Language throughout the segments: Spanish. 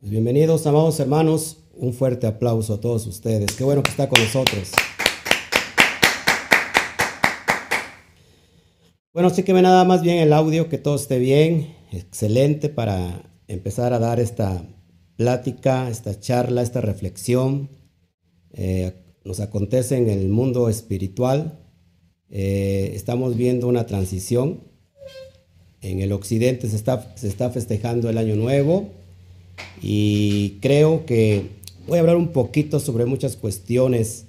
Pues bienvenidos, amados hermanos. Un fuerte aplauso a todos ustedes. Qué bueno que está con nosotros. Bueno, sí que me nada más bien el audio, que todo esté bien. Excelente para empezar a dar esta plática, esta charla, esta reflexión. Eh, nos acontece en el mundo espiritual. Eh, estamos viendo una transición. En el occidente se está, se está festejando el año nuevo y creo que voy a hablar un poquito sobre muchas cuestiones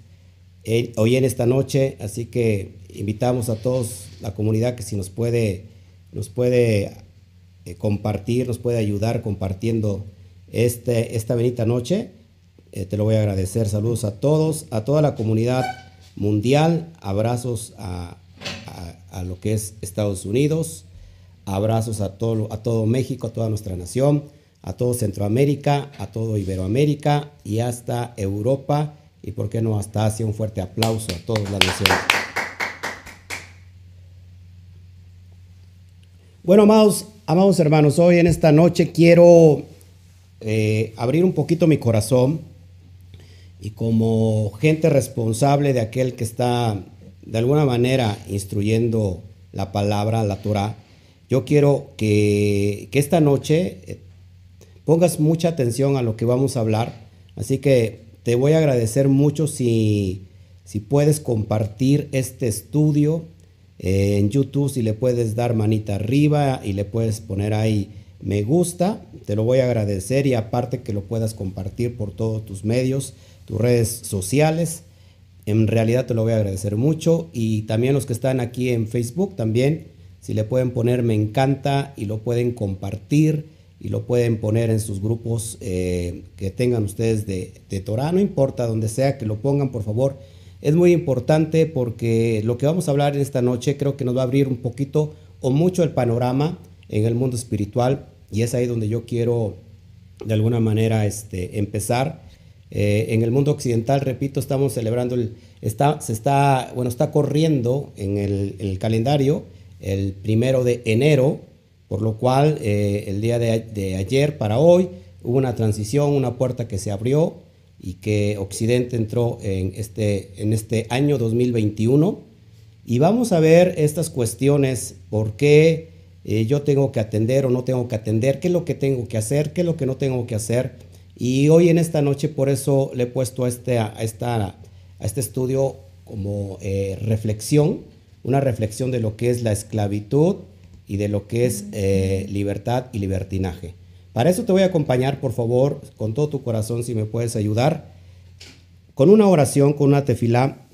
eh, hoy en esta noche, así que invitamos a todos la comunidad que si nos puede, nos puede eh, compartir, nos puede ayudar compartiendo este, esta bonita noche. Eh, te lo voy a agradecer. Saludos a todos, a toda la comunidad mundial. Abrazos a, a, lo que es Estados Unidos. Abrazos a todo, a todo México, a toda nuestra nación a todo Centroamérica, a todo Iberoamérica y hasta Europa y por qué no hasta Asia. Un fuerte aplauso a todas las naciones. Bueno, amados, amados hermanos, hoy en esta noche quiero eh, abrir un poquito mi corazón y como gente responsable de aquel que está de alguna manera instruyendo la palabra, la Torah, yo quiero que, que esta noche eh, pongas mucha atención a lo que vamos a hablar. Así que te voy a agradecer mucho si, si puedes compartir este estudio eh, en YouTube, si le puedes dar manita arriba y le puedes poner ahí me gusta, te lo voy a agradecer y aparte que lo puedas compartir por todos tus medios, tus redes sociales. En realidad te lo voy a agradecer mucho y también los que están aquí en Facebook también, si le pueden poner me encanta y lo pueden compartir y lo pueden poner en sus grupos eh, que tengan ustedes de, de Torah, no importa donde sea que lo pongan, por favor. Es muy importante porque lo que vamos a hablar en esta noche creo que nos va a abrir un poquito o mucho el panorama en el mundo espiritual y es ahí donde yo quiero de alguna manera este, empezar. Eh, en el mundo occidental, repito, estamos celebrando, el, está, se está, bueno, está corriendo en el, el calendario el primero de enero, por lo cual, eh, el día de, ayer para hoy hubo una transición, una puerta que se abrió y que Occidente entró en este, en este año 2021. Y vamos a ver estas cuestiones, por qué eh, yo tengo que atender o no tengo que atender, qué es lo que tengo que hacer, qué es lo que no tengo que hacer. Y hoy en esta noche por eso le he puesto a este, a a este estudio como eh, reflexión, una reflexión de lo que es la esclavitud y de lo que es eh, libertad y libertinaje. Para eso te voy a acompañar, por favor, con todo tu corazón, si me puedes ayudar, con una oración, con una tefilá.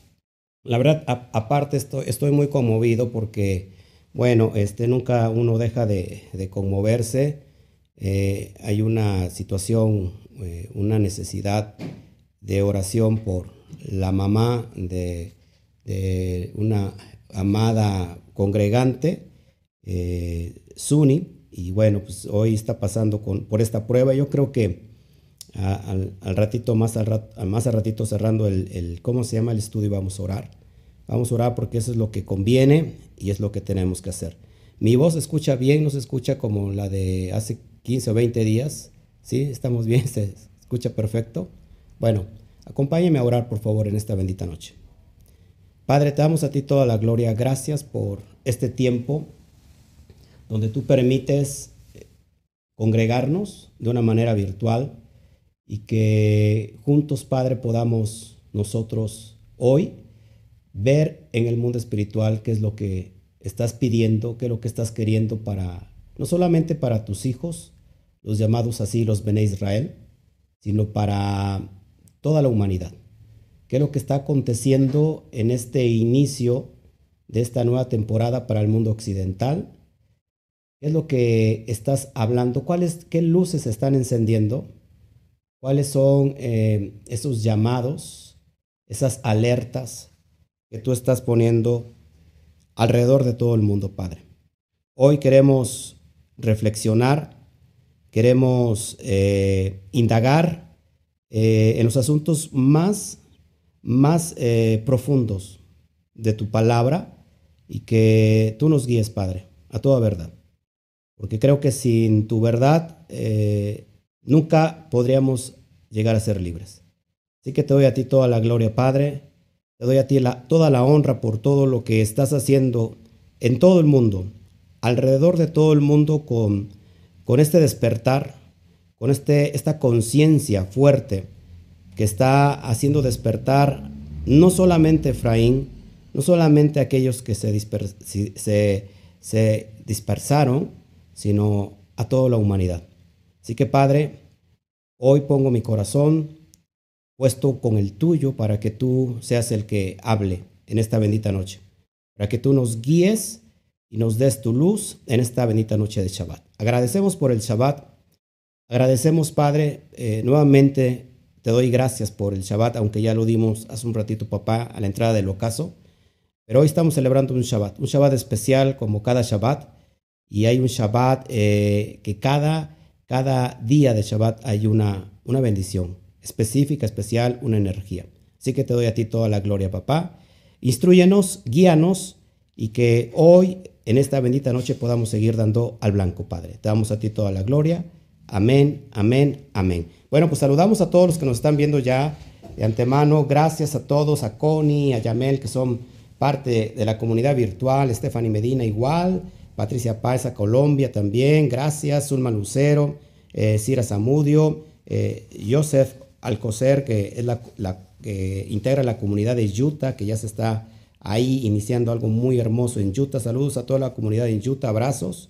La verdad, aparte estoy, estoy, muy conmovido porque, bueno, este, nunca uno deja de, conmoverse. Eh, hay una situación, eh, una necesidad de oración por la mamá de, de una amada congregante eh, Suni. Y bueno, pues hoy está pasando con, por esta prueba. Yo creo que al, ratito, más al, más al ratito cerrando el, el, ¿cómo se llama el estudio? Vamos a orar. Vamos a orar porque eso es lo que conviene y es lo que tenemos que hacer. Mi voz se escucha bien, no se escucha como la de hace 15 o 20 días. ¿Sí? Estamos bien, se escucha perfecto. Bueno, acompáñeme a orar por favor en esta bendita noche. Padre, te damos a ti toda la gloria. Gracias por este tiempo donde tú permites eh, congregarnos de una manera virtual y que juntos, Padre, podamos nosotros hoy ver en el mundo espiritual qué es lo que estás pidiendo, qué es lo que estás queriendo para, no solamente para tus hijos, los llamados así los Bene Israel, sino para toda la humanidad. ¿Qué es lo que está aconteciendo en este inicio de esta nueva temporada para el mundo occidental? ¿Qué es lo que estás hablando? ¿Cuáles, ¿Qué luces están encendiendo? ¿Cuáles son eh, esos llamados, esas alertas que tú estás poniendo alrededor de todo el mundo, Padre? Hoy queremos reflexionar, queremos eh, indagar eh, en los asuntos más, más profundos de tu palabra y que tú nos guíes, Padre, a toda verdad porque creo que sin tu verdad eh, nunca podríamos llegar a ser libres. Así que te doy a ti toda la gloria, Padre. Te doy a ti toda la honra por todo lo que estás haciendo en todo el mundo, alrededor de todo el mundo con, con este despertar, con este, esta conciencia fuerte que está haciendo despertar no solamente Efraín, no solamente aquellos que se, se, se dispersaron, sino a toda la humanidad. Así que Padre, hoy pongo mi corazón puesto con el tuyo para que tú seas el que hable en esta bendita noche, para que tú nos guíes y nos des tu luz en esta bendita noche de Shabbat. Agradecemos por el Shabbat, agradecemos Padre, eh, nuevamente te doy gracias por el Shabbat, aunque ya lo dimos hace un ratito papá a la entrada del ocaso, pero hoy estamos celebrando un Shabbat, un Shabbat especial como cada Shabbat, y hay un Shabbat eh, que cada, cada día de Shabbat hay una, una bendición específica, especial, una energía. Así que te doy a ti toda la gloria, papá. Instruyenos, guíanos y que hoy, en esta bendita noche, podamos seguir dando al blanco, Padre. Te damos a ti toda la gloria. Amén, amén, amén. Bueno, pues saludamos a todos los que nos están viendo ya de antemano. Gracias a todos, a Connie, a Yamel, que son parte de la comunidad virtual. Stephanie Medina igual. Patricia Páez a Colombia también. Gracias. Zulma Lucero, eh, Cira Zamudio, eh, Joseph Alcocer, que integra la comunidad de Utah, que ya se está ahí iniciando algo muy hermoso en Utah. Saludos a toda la comunidad en Utah, abrazos.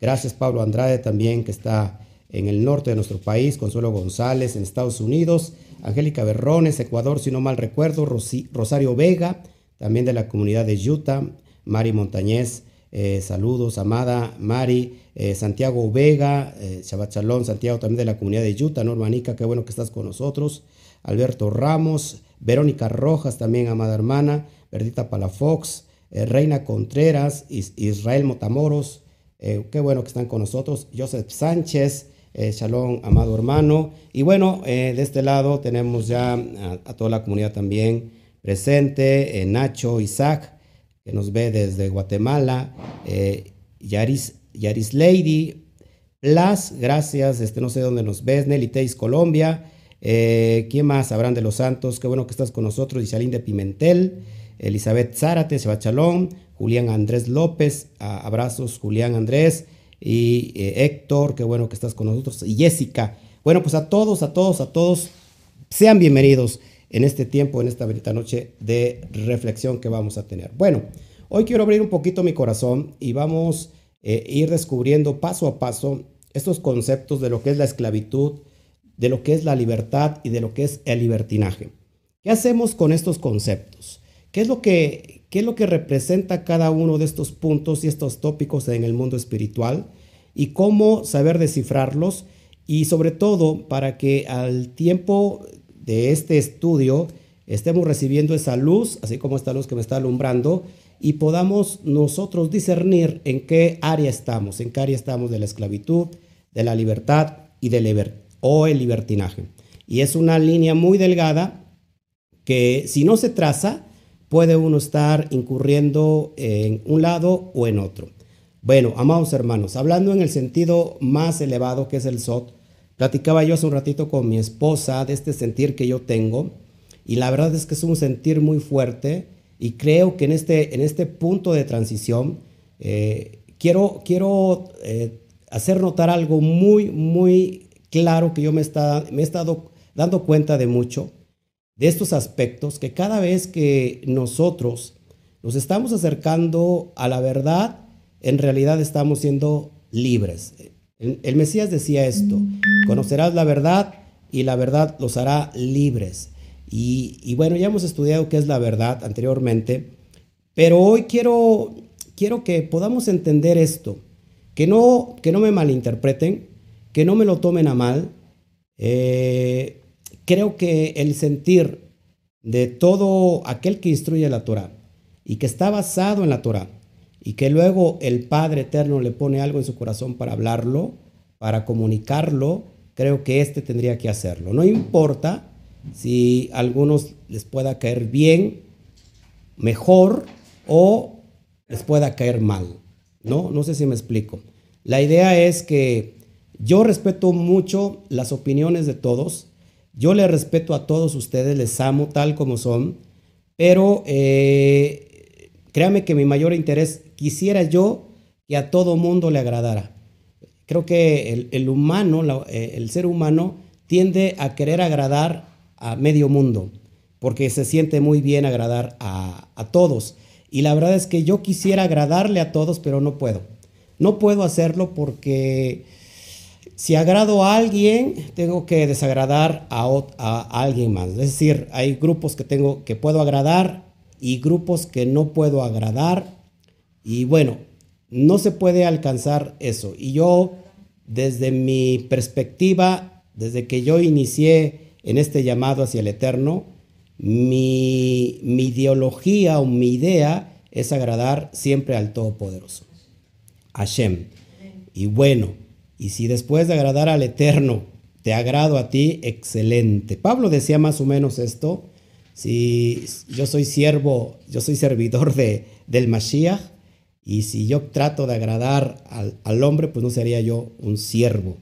Gracias Pablo Andrade también, que está en el norte de nuestro país, Consuelo González en Estados Unidos, Angélica Berrones, Ecuador, si no mal recuerdo, Rosario Vega, también de la comunidad de Utah, Mari Montañez, eh, saludos, Amada, Mari, eh, Santiago Vega, eh, Shabbat Santiago también de la comunidad de Utah, Normanica, qué bueno que estás con nosotros, Alberto Ramos, Verónica Rojas también, amada hermana, Verdita Palafox, eh, Reina Contreras, Israel Motamoros, qué bueno que están con nosotros, Joseph Sánchez, Shalom, amado hermano, y bueno, de este lado tenemos ya a, toda la comunidad también presente, Nacho, Isaac, que nos ve desde Guatemala, eh, Yaris, Yaris Lady, Plus, gracias, este, no sé dónde nos ves, Nelly Teis, Colombia, eh, ¿quién más? Abraham de los Santos, qué bueno que estás con nosotros, Isalín de Pimentel, Elizabeth Zárate, Sebachalón, Julián Andrés López, abrazos Julián Andrés y eh, Héctor, qué bueno que estás con nosotros, y Jessica. Bueno, pues a todos, a todos, a todos, sean bienvenidos en este tiempo, en esta bonita noche de reflexión que vamos a tener. Bueno, hoy quiero abrir un poquito mi corazón y vamos a eh, ir descubriendo paso a paso estos conceptos de lo que es la esclavitud, de lo que es la libertad y de lo que es el libertinaje. ¿Qué hacemos con estos conceptos? ¿Qué es lo que, qué es lo que representa cada uno de estos puntos y estos tópicos en el mundo espiritual? Y cómo saber descifrarlos y sobre todo para que al tiempo de este estudio estemos recibiendo esa luz, así como esta luz que me está alumbrando, y podamos nosotros discernir en qué área estamos, en qué área estamos de la esclavitud, de la libertad y del o el libertinaje. Y es una línea muy delgada que si no se traza, puede uno estar incurriendo en un lado o en otro. Bueno, amados hermanos, hablando en el sentido más elevado que es el SOT, Platicaba yo hace un ratito con mi esposa de este sentir que yo tengo y la verdad es que es un sentir muy fuerte y creo que en este, en este punto de transición eh, quiero, quiero eh, hacer notar algo muy, muy claro que yo me, está, me he estado dando cuenta de mucho de estos aspectos, que cada vez que nosotros nos estamos acercando a la verdad, en realidad estamos siendo libres. El, Mesías decía esto, conocerás la verdad y la verdad los hará libres. Y, bueno, ya hemos estudiado qué es la verdad anteriormente, pero hoy quiero, quiero que podamos entender esto, que no, que no me malinterpreten, que no me lo tomen a mal. Eh, creo que el sentir de todo aquel que instruye la Torah y que está basado en la Torah, y que luego el Padre Eterno le pone algo en su corazón para hablarlo, para comunicarlo, creo que éste tendría que hacerlo. No importa si a algunos les pueda caer bien, mejor o les pueda caer mal. ¿no? No sé si me explico. La idea es que Yo respeto mucho las opiniones de todos. Yo les respeto a todos ustedes, les amo tal como son. Pero eh, créame que mi mayor interés, quisiera yo que a todo mundo le agradara. Creo que el, humano, eh, el ser humano, tiende a querer agradar a medio mundo, porque se siente muy bien agradar a, a todos. Y la verdad es que yo quisiera agradarle a todos, pero no puedo. No puedo hacerlo porque si agrado a alguien, tengo que desagradar a, a, alguien más. Es decir, hay grupos que tengo que puedo agradar y grupos que no puedo agradar. Y bueno, no se puede alcanzar eso. Y yo, desde mi perspectiva, desde que yo inicié en este llamado hacia el Eterno, mi, ideología o mi idea es agradar siempre al Todopoderoso, Hashem. Y bueno, y si después de agradar al Eterno te agrado a ti, excelente. Pablo decía más o menos esto, si yo soy siervo, yo soy servidor de, del Mashiach, y si yo trato de agradar al, al hombre, pues no sería yo un siervo.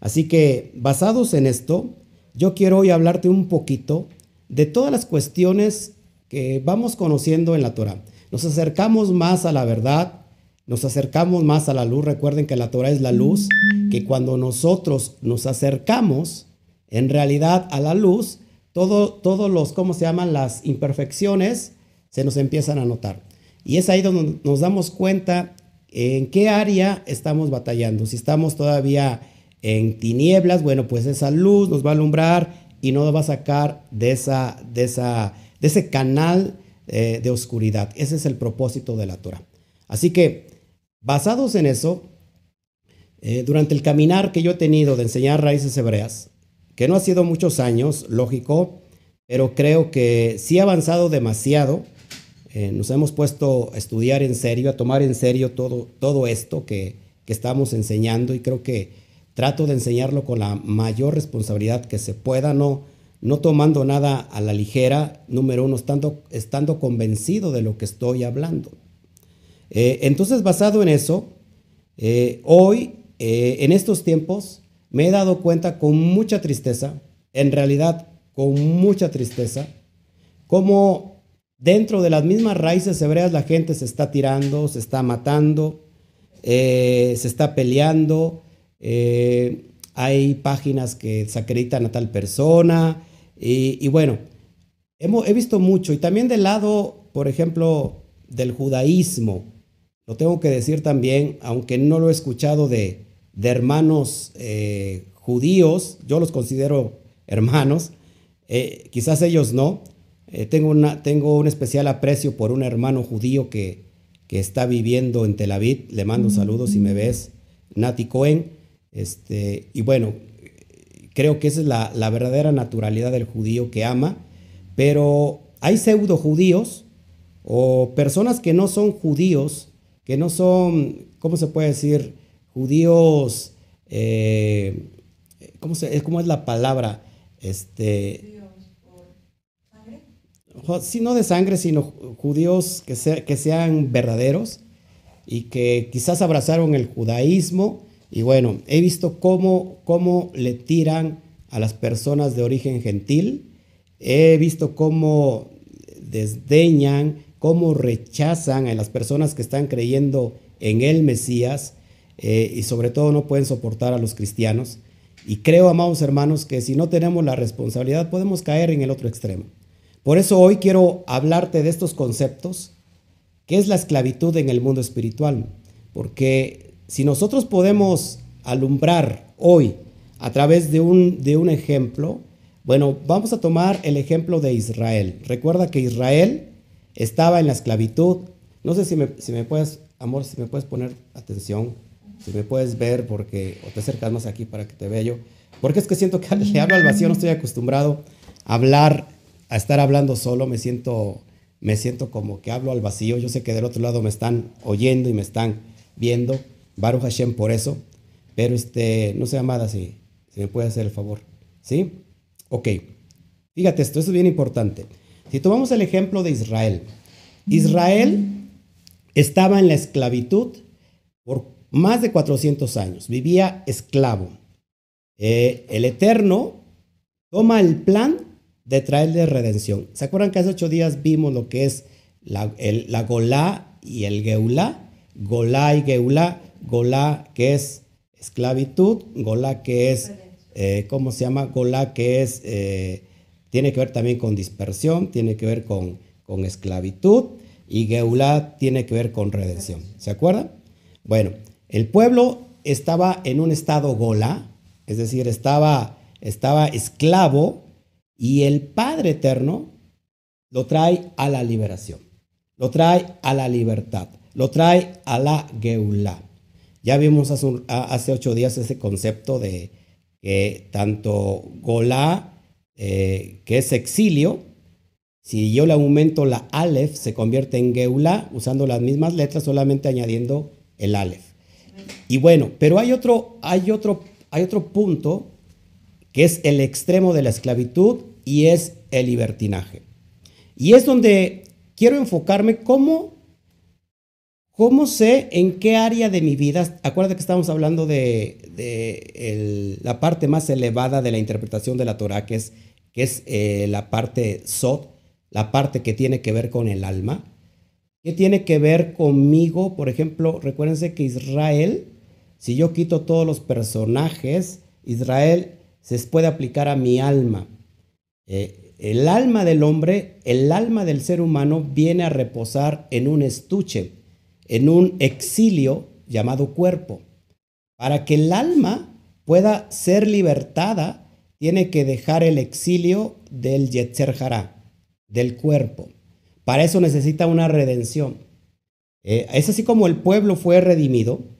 Así que basados en esto, yo quiero hoy hablarte un poquito de todas las cuestiones que vamos conociendo en la Torah. Nos acercamos más a la verdad, nos acercamos más a la luz. Recuerden que la Torah es la luz, que cuando nosotros nos acercamos en realidad a la luz, todos los, ¿cómo se llaman? Las imperfecciones se nos empiezan a notar. Y es ahí donde nos damos cuenta en qué área estamos batallando. Si estamos todavía en tinieblas, bueno, pues esa luz nos va a alumbrar y no va a sacar de, esa, de, esa, de ese canal eh, de oscuridad. Ese es el propósito de la Torah. Así que, basados en eso, eh, durante el caminar que yo he tenido de enseñar raíces hebreas, que no ha sido muchos años, lógico, pero creo que sí ha avanzado demasiado. Eh, nos hemos puesto a estudiar en serio, a tomar en serio todo, todo esto que, que estamos enseñando y creo que Trato de enseñarlo con la mayor responsabilidad que se pueda, no, no tomando nada a la ligera, número uno, estando, estando convencido de lo que estoy hablando. Eh, entonces, basado en eso, eh, hoy, en estos tiempos, me he dado cuenta con mucha tristeza, en realidad con mucha tristeza, cómo dentro de las mismas raíces hebreas la gente se está tirando, se está matando, se está peleando, eh, hay páginas que desacreditan a tal persona, y, bueno, hemos, he visto mucho, y también del lado, por ejemplo, del judaísmo, lo tengo que decir también, aunque no lo he escuchado de, de hermanos eh, judíos, yo los considero hermanos, eh, quizás ellos no. tengo, una, tengo un especial aprecio por un hermano judío que, que está viviendo en Tel Aviv. Le mando saludos si me ves, Nati Cohen. Este, y bueno, creo que esa es la, verdadera naturalidad del judío que ama, pero hay pseudo judíos o personas que no son judíos, que no son, ¿cómo se puede decir? Judíos, eh, ¿cómo, ¿cómo es la palabra? Este, Sí, no de sangre, sino judíos que, que sean verdaderos y que quizás abrazaron el judaísmo. Y bueno, he visto cómo, cómo le tiran a las personas de origen gentil, he visto cómo desdeñan, cómo rechazan a las personas que están creyendo en el Mesías eh, y sobre todo no pueden soportar a los cristianos. Y creo, amados hermanos, que si no tenemos la responsabilidad podemos caer en el otro extremo. Por eso hoy quiero hablarte de estos conceptos, que es la esclavitud en el mundo espiritual, porque si nosotros podemos alumbrar hoy a través de un, de un ejemplo, bueno, vamos a tomar el ejemplo de Israel. Recuerda que Israel estaba en la esclavitud. No sé si me, si me puedes, amor, si me puedes poner atención, si me puedes ver, porque, o te acercas más aquí para que te vea yo. Porque es que siento que le hablo al vacío, no estoy acostumbrado a hablar, a estar hablando solo, me siento, me siento como que hablo al vacío. Yo sé que del otro lado me están oyendo y me están viendo. Baruch Hashem por eso. Pero este, no sea amada si, si me puede hacer el favor. ¿Sí? Ok. Fíjate esto, esto es bien importante. Si tomamos el ejemplo de Israel, Israel estaba en la esclavitud por más de 400 años, vivía esclavo. Eh, el Eterno toma el plan de traerle redención. ¿Se acuerdan que hace ocho días vimos lo que es la, Golá y el Geulá? Golá y Geulá. Golá que es esclavitud, Golá que es, eh, ¿cómo se llama? Golá que es, eh, tiene que ver también con dispersión, tiene que ver con, con esclavitud y Geulá tiene que ver con redención. ¿Se acuerdan? Bueno, el pueblo estaba en un estado Golá, es decir, estaba, estaba esclavo y el Padre Eterno lo trae a la liberación, lo trae a la libertad, lo trae a la Geulá. Ya vimos hace, ocho días ese concepto de que tanto Golá, eh, que es exilio, si yo le aumento la Aleph, se convierte en Geulá, usando las mismas letras, solamente añadiendo el Aleph. Y bueno, pero hay otro, hay otro, hay otro punto que es el extremo de la esclavitud y es el libertinaje. Y es donde quiero enfocarme cómo ¿Cómo sé en qué área de mi vida? Acuérdate que estamos hablando de, la parte más elevada de la interpretación de la Torah, que es, que es eh, la parte Sot, la parte que tiene que ver con el alma. ¿Qué tiene que ver conmigo? Por ejemplo, recuérdense que Israel, si yo quito todos los personajes, Israel se puede aplicar a mi alma. Eh, el alma del hombre, el alma del ser humano viene a reposar en un estuche en un exilio llamado cuerpo. Para que el alma pueda ser libertada, tiene que dejar el exilio del Yetzer Hará, del cuerpo. Para eso necesita una redención. Eh, es así como el pueblo fue redimido,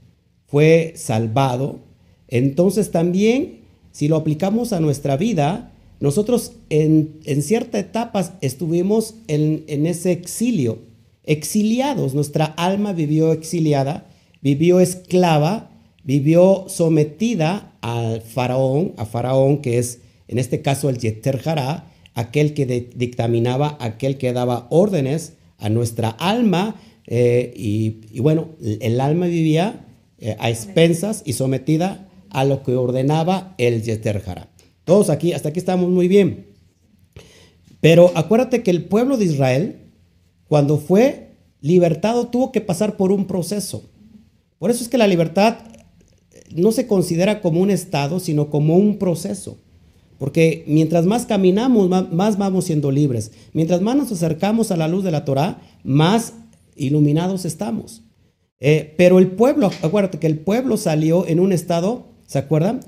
fue salvado. Entonces también, si lo aplicamos a nuestra vida, nosotros en, ciertas etapas estuvimos en, ese exilio exiliados. Nuestra alma vivió exiliada, vivió esclava, vivió sometida al faraón, a faraón que es en este caso el Yeter aquel que dictaminaba, aquel que daba órdenes a nuestra alma. Eh, y, bueno, el alma vivía eh, a expensas y sometida a lo que ordenaba el Yeter Hará. Todos aquí, hasta aquí estamos muy bien. Pero acuérdate que el pueblo de Israel cuando fue libertado tuvo que pasar por un proceso. Por eso es que la libertad no se considera como un estado, sino como un proceso. Porque mientras más caminamos, más, vamos siendo libres. Mientras más nos acercamos a la luz de la Torah, más iluminados estamos. Eh, pero el pueblo, acuérdate que el pueblo salió en un estado, ¿se acuerdan?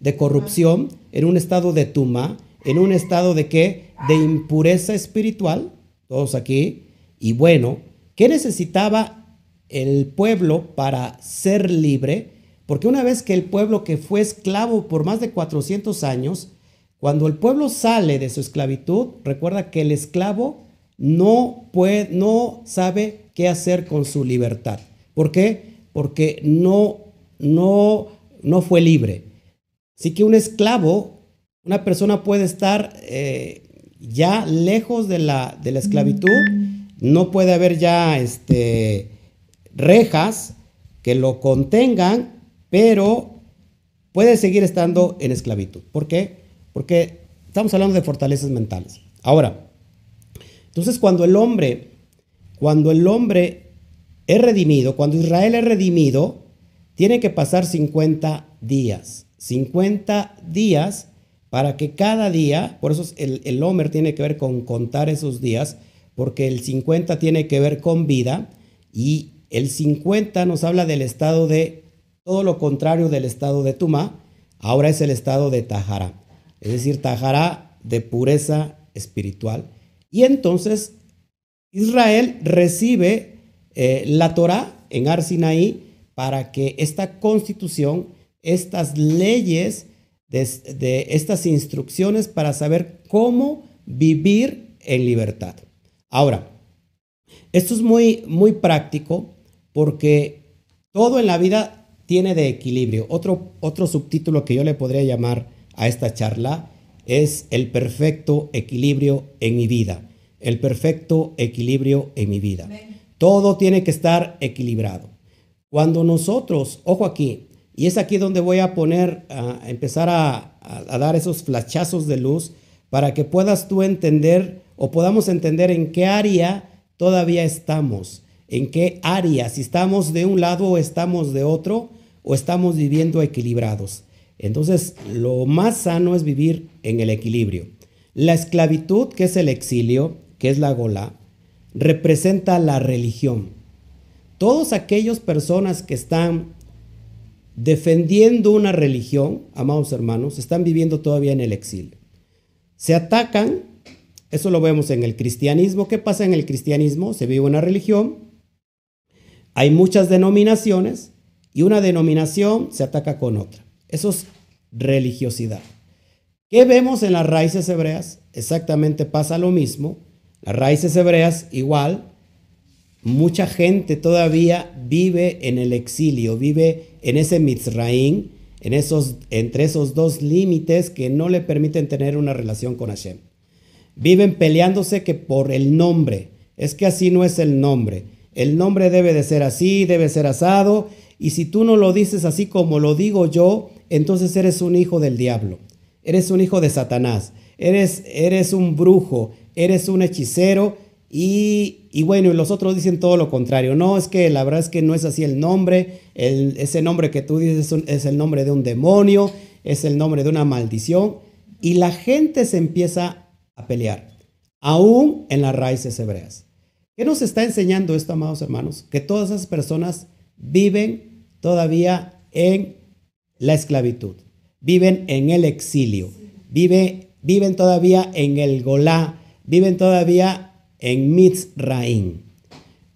De corrupción, en un estado de tuma, en un estado de qué? De impureza espiritual, todos aquí, y bueno, ¿qué necesitaba el pueblo para ser libre? Porque una vez que el pueblo que fue esclavo por más de 400 años, cuando el pueblo sale de su esclavitud, recuerda que el esclavo no puede, no sabe qué hacer con su libertad. ¿Por qué? Porque no, no, no fue libre. Así que un esclavo, una persona puede estar eh, ya lejos de la, de la esclavitud no puede haber ya este, rejas que lo contengan, pero puede seguir estando en esclavitud. ¿Por qué? Porque estamos hablando de fortalezas mentales. Ahora, entonces cuando el hombre, cuando el hombre es redimido, cuando Israel es redimido, tiene que pasar 50 días. 50 días para que cada día, por eso el, el Homer tiene que ver con contar esos días, porque el 50 tiene que ver con vida y el 50 nos habla del estado de todo lo contrario del estado de Tumá, ahora es el estado de Tajara, es decir, Tajara de pureza espiritual. Y entonces Israel recibe eh, la Torah en Arsinaí para que esta constitución, estas leyes, de estas instrucciones para saber cómo vivir en libertad. Ahora, esto es muy, muy práctico porque todo en la vida tiene de equilibrio. Otro, otro subtítulo que yo le podría llamar a esta charla es el perfecto equilibrio en mi vida. El perfecto equilibrio en mi vida. Todo tiene que estar equilibrado. Cuando nosotros, ojo aquí, y es aquí donde voy a poner, a empezar a, a dar esos flachazos de luz para que puedas tú entender o podamos entender en qué área todavía estamos, en qué área, si estamos de un lado o estamos de otro, o estamos viviendo equilibrados. Entonces, lo más sano es vivir en el equilibrio. La esclavitud, que es el exilio, que es la gola, representa la religión. Todos aquellos personas que están defendiendo una religión, amados hermanos, están viviendo todavía en el exilio. Se atacan, eso lo vemos en el cristianismo. ¿Qué pasa en el cristianismo? Se vive una religión, hay muchas denominaciones y una denominación se ataca con otra. Eso es religiosidad. ¿Qué vemos en las raíces hebreas? Exactamente pasa lo mismo. Las raíces hebreas igual. Mucha gente todavía vive en el exilio, vive en ese Mitzraim, en esos, entre esos dos límites que no le permiten tener una relación con Hashem. Viven peleándose que por el nombre. Es que así no es el nombre. El nombre debe de ser así, debe ser asado. Y si tú no lo dices así como lo digo yo, entonces eres un hijo del diablo. Eres un hijo de Satanás. Eres, eres un brujo. Eres un hechicero. Y, bueno, y los otros dicen todo lo contrario. No, es que la verdad es que no es así el nombre. ese nombre que tú dices es, el nombre de un demonio. Es el nombre de una maldición. Y la gente se empieza a pelear. Aún en las raíces hebreas. ¿Qué nos está enseñando esto, amados hermanos? Que todas esas personas viven todavía en la esclavitud, viven en el exilio, viven todavía en el Golá, viven todavía en Mitzraim.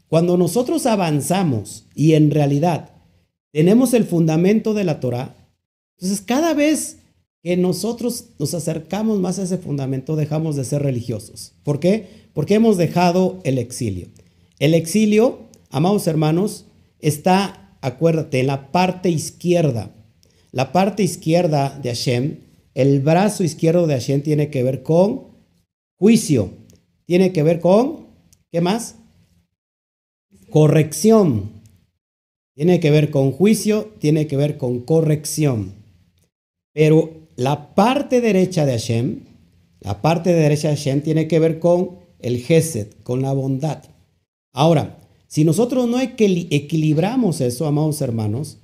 Cuando nosotros avanzamos y en realidad tenemos el fundamento de la Torah, entonces cada vez que nosotros nos acercamos más a ese fundamento, dejamos de ser religiosos. ¿Por qué? Porque hemos dejado el exilio. El exilio, amados hermanos, está, acuérdate, en la parte izquierda. La parte izquierda de Hashem, el brazo izquierdo de Hashem tiene que ver con juicio, tiene que ver con, ¿qué más? Corrección. Tiene que ver con juicio, tiene que ver con corrección. Pero la parte derecha de Hashem, la parte derecha de Hashem tiene que ver con el Gesed, con la bondad. Ahora, si nosotros no equilibramos eso, amados hermanos,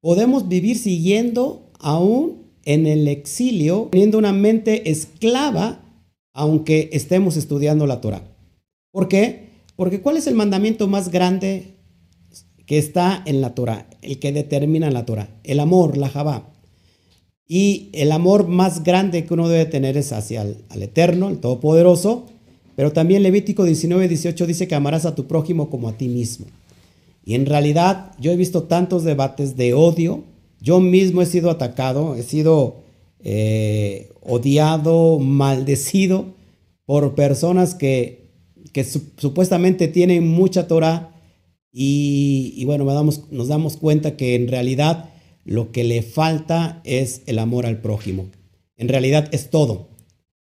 podemos vivir siguiendo aún en el exilio, teniendo una mente esclava aunque estemos estudiando la Torah. ¿Por qué? Porque ¿cuál es el mandamiento más grande que está en la Torah? El que determina la Torah. El amor, la Jabá. Y el amor más grande que uno debe tener es hacia el al Eterno, el Todopoderoso. Pero también Levítico 19, 18 dice que amarás a tu prójimo como a ti mismo. Y en realidad yo he visto tantos debates de odio. Yo mismo he sido atacado, he sido eh, odiado, maldecido por personas que, que supuestamente tienen mucha Torah y, bueno, damos, nos damos cuenta que en realidad lo que le falta es el amor al prójimo. En realidad es todo.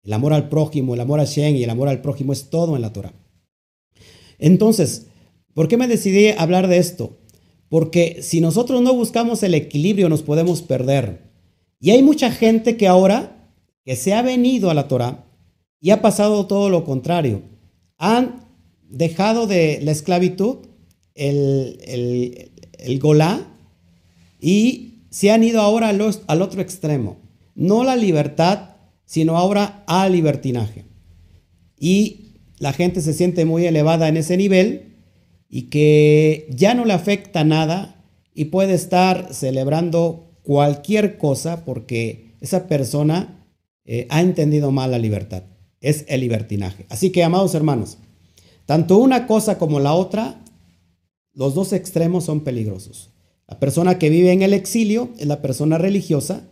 El amor al prójimo, el amor a Shen y el amor al prójimo es todo en la Torah. Entonces, ¿por qué me decidí hablar de esto? Porque si nosotros no buscamos el equilibrio nos podemos perder. Y hay mucha gente que ahora, que se ha venido a la Torah y ha pasado todo lo contrario. Han dejado de la esclavitud, el, el, golá, y se han ido ahora al, al otro extremo. No la libertad, sino ahora al libertinaje. Y la gente se siente muy elevada en ese nivel y que ya no le afecta nada y puede estar celebrando cualquier cosa porque esa persona eh, ha entendido mal la libertad. Es el libertinaje. Así que, amados hermanos, tanto una cosa como la otra, los dos extremos son peligrosos. La persona que vive en el exilio es la persona religiosa.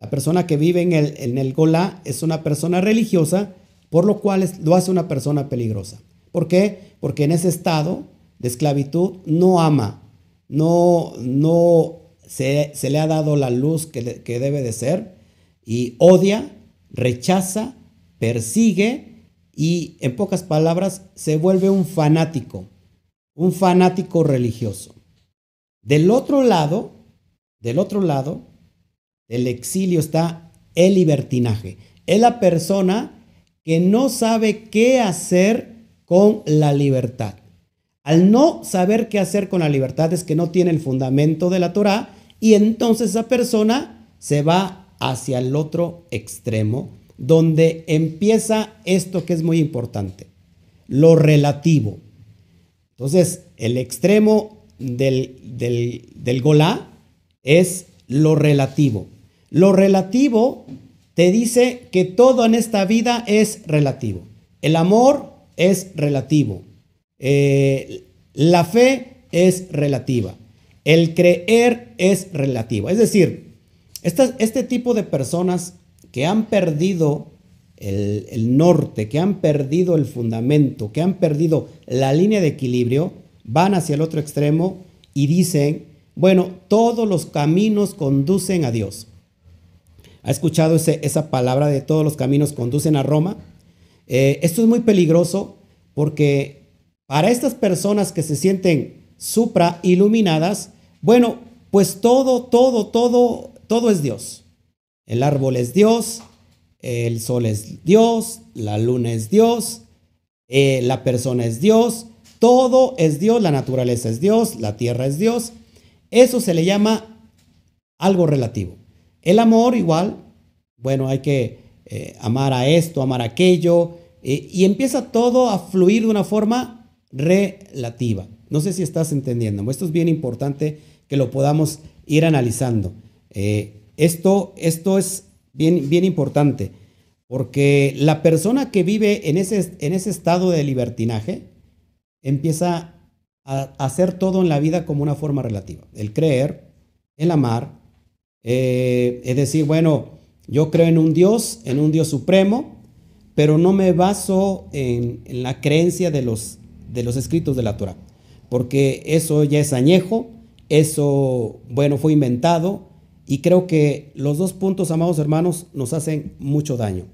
La persona que vive en el, en el Golá es una persona religiosa, por lo cual lo hace una persona peligrosa. ¿Por qué? Porque en ese estado de esclavitud no ama, no, no se, le ha dado la luz que, que debe de ser y odia, rechaza, persigue y en pocas palabras se vuelve un fanático, un fanático religioso. Del otro lado, del otro lado del exilio está el libertinaje. Es la persona que no sabe qué hacer con la libertad. Al no saber qué hacer con la libertad es que no tiene el fundamento de la Torah y entonces esa persona se va hacia el otro extremo donde empieza esto que es muy importante, lo relativo. Entonces, el extremo del, del, del Golá es lo relativo. Lo relativo te dice que todo en esta vida es relativo. El amor es relativo. Eh, la fe es relativa. El creer es relativo. Es decir, este tipo de personas que han perdido el, norte, que han perdido el fundamento, que han perdido la línea de equilibrio, van hacia el otro extremo y dicen, bueno, todos los caminos conducen a Dios. ¿Ha escuchado esa palabra de todos los caminos conducen a Roma? Eh, esto es muy peligroso porque para estas personas que se sienten supra iluminadas, bueno, pues todo, todo, todo, todo es Dios. El árbol es Dios, el sol es Dios, la luna es Dios, eh, la persona es Dios, todo es Dios, la naturaleza es Dios, la tierra es Dios. Eso se le llama algo relativo. El amor igual, bueno, hay que eh, amar a esto, amar a aquello, eh, y empieza todo a fluir de una forma relativa. No sé si estás entendiendo. Esto es bien importante que lo podamos ir analizando. Eh, esto, esto es bien, bien importante porque la persona que vive en ese, en ese estado de libertinaje empieza a hacer todo en la vida como una forma relativa. El creer, el amar, eh, es decir, bueno, yo creo en un Dios, en un Dios supremo, pero no me baso en, la creencia de los de los escritos de la Torah, porque eso ya es añejo, eso, bueno, fue inventado y creo que los dos puntos, amados hermanos, nos hacen mucho daño.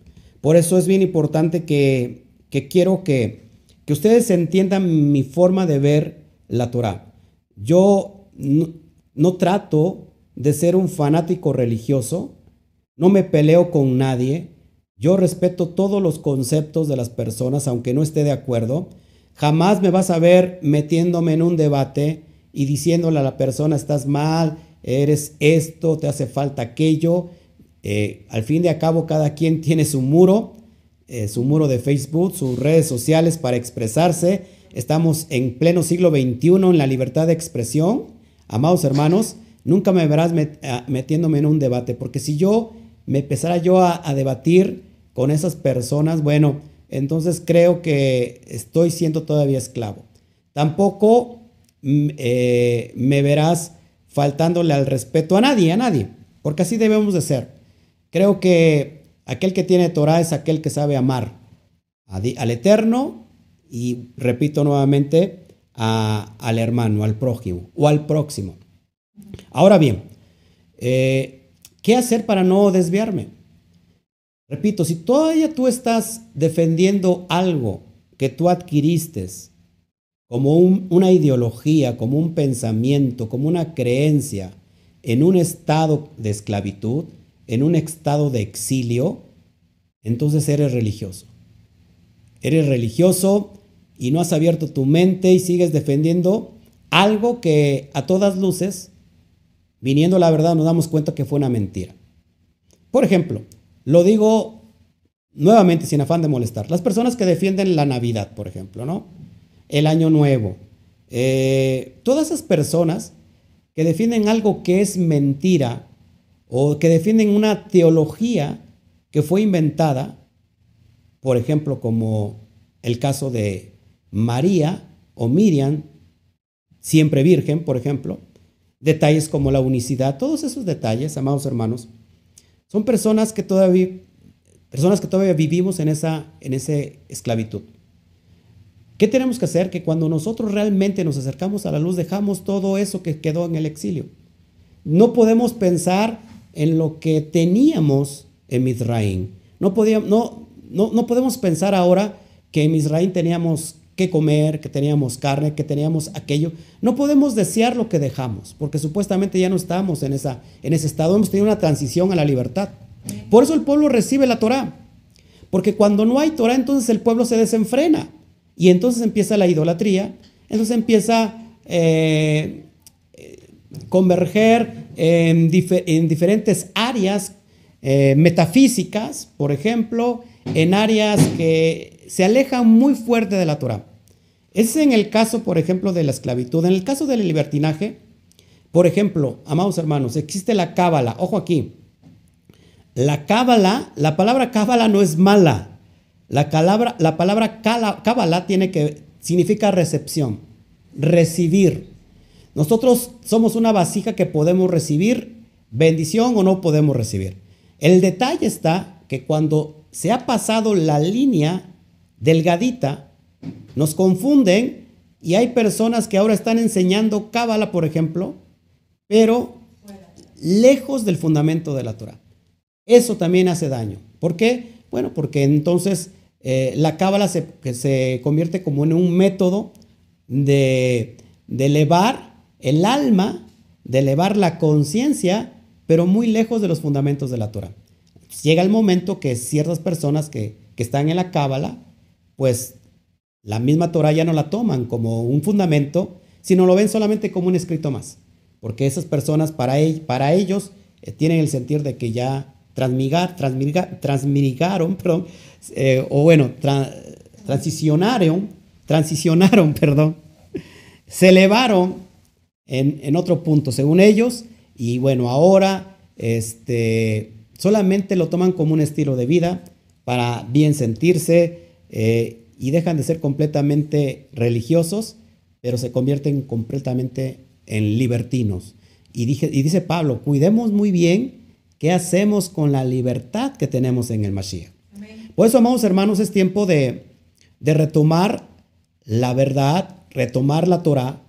Por eso es bien importante que, que quiero que, que ustedes entiendan mi forma de ver la Torah. Yo no, no trato de ser un fanático religioso, no me peleo con nadie, yo respeto todos los conceptos de las personas, aunque no esté de acuerdo, Jamás me vas a ver metiéndome en un debate y diciéndole a la persona, estás mal, eres esto, te hace falta aquello. Eh, al fin de a cabo, cada quien tiene su muro, eh, su muro de Facebook, sus redes sociales para expresarse. Estamos en pleno siglo XXI en la libertad de expresión. Amados hermanos, nunca me verás ah, metiéndome en un debate, porque si yo me empezara yo a, debatir con esas personas, bueno, entonces creo que estoy siendo todavía esclavo. Tampoco eh, me verás faltándole al respeto a nadie, a nadie, porque así debemos de ser. Creo que aquel que tiene Torah es aquel que sabe amar al Eterno y, repito nuevamente, al hermano, al prójimo o al próximo. Ahora bien, eh, ¿qué hacer para no desviarme? Repito, si todavía tú estás defendiendo algo que tú adquiriste como una ideología, como un pensamiento, como una creencia en un estado de esclavitud, en un estado de exilio, entonces eres religioso. Eres religioso y no has abierto tu mente y sigues defendiendo algo que a todas luces, viniendo la verdad, nos damos cuenta que fue una mentira. Por ejemplo, lo digo nuevamente sin afán de molestar. Las personas que defienden la Navidad, por ejemplo, ¿no? El Año Nuevo. Eh, todas esas personas que defienden algo que es mentira o que defienden una teología que fue inventada, por ejemplo, como el caso de María o Miriam, siempre virgen, por ejemplo, detalles como la unicidad, todos esos detalles, amados hermanos, son personas que todavía, personas que todavía vivimos en esa, en ese esclavitud. ¿Qué tenemos que hacer? Que cuando nosotros realmente nos acercamos a la luz, dejamos todo eso que quedó en el exilio. No podemos pensar en lo que teníamos en Misraín. No, podíamos, no, no, no podemos pensar ahora que en Misraín teníamos que comer, que teníamos carne, que teníamos aquello. No podemos desear lo que dejamos, porque supuestamente ya no estamos en, esa, en ese estado, hemos tenido una transición a la libertad. Por eso el pueblo recibe la Torah, porque cuando no hay Torah, entonces el pueblo se desenfrena y entonces empieza la idolatría, entonces empieza eh, converger en, diferentes áreas eh, metafísicas, por ejemplo, en áreas que se alejan muy fuerte de la Torah. Es en el caso, por ejemplo, de la esclavitud. En el caso del libertinaje, por ejemplo, amados hermanos, existe la cábala. Ojo aquí. La cábala, la palabra cábala no es mala. La, palabra, la palabra cábala tiene que, significa recepción, recibir. Nosotros somos una vasija que podemos recibir bendición o no podemos recibir. El detalle está que cuando se ha pasado la línea delgadita, nos confunden y hay personas que ahora están enseñando cábala, por ejemplo, pero lejos del fundamento de la Torah. Eso también hace daño. ¿Por qué? Bueno, porque entonces eh, la cábala se, se, convierte como en un método de, elevar el alma de elevar la conciencia, pero muy lejos de los fundamentos de la Torah. Llega el momento que ciertas personas que, están en la Cábala, pues la misma Torah ya no la toman como un fundamento, sino lo ven solamente como un escrito más. Porque esas personas para, para ellos eh, tienen el sentir de que ya transmigar, transmigaron, perdón, eh, o bueno, transicionaron, transicionaron, perdón, se elevaron en, otro punto, según ellos, y bueno, ahora este, solamente lo toman como un estilo de vida para bien sentirse eh, y dejan de ser completamente religiosos, pero se convierten completamente en libertinos. Y, y dice Pablo, cuidemos muy bien qué hacemos con la libertad que tenemos en el Mashiach. Por eso, amados hermanos, es tiempo de, de retomar la verdad, retomar la Torah,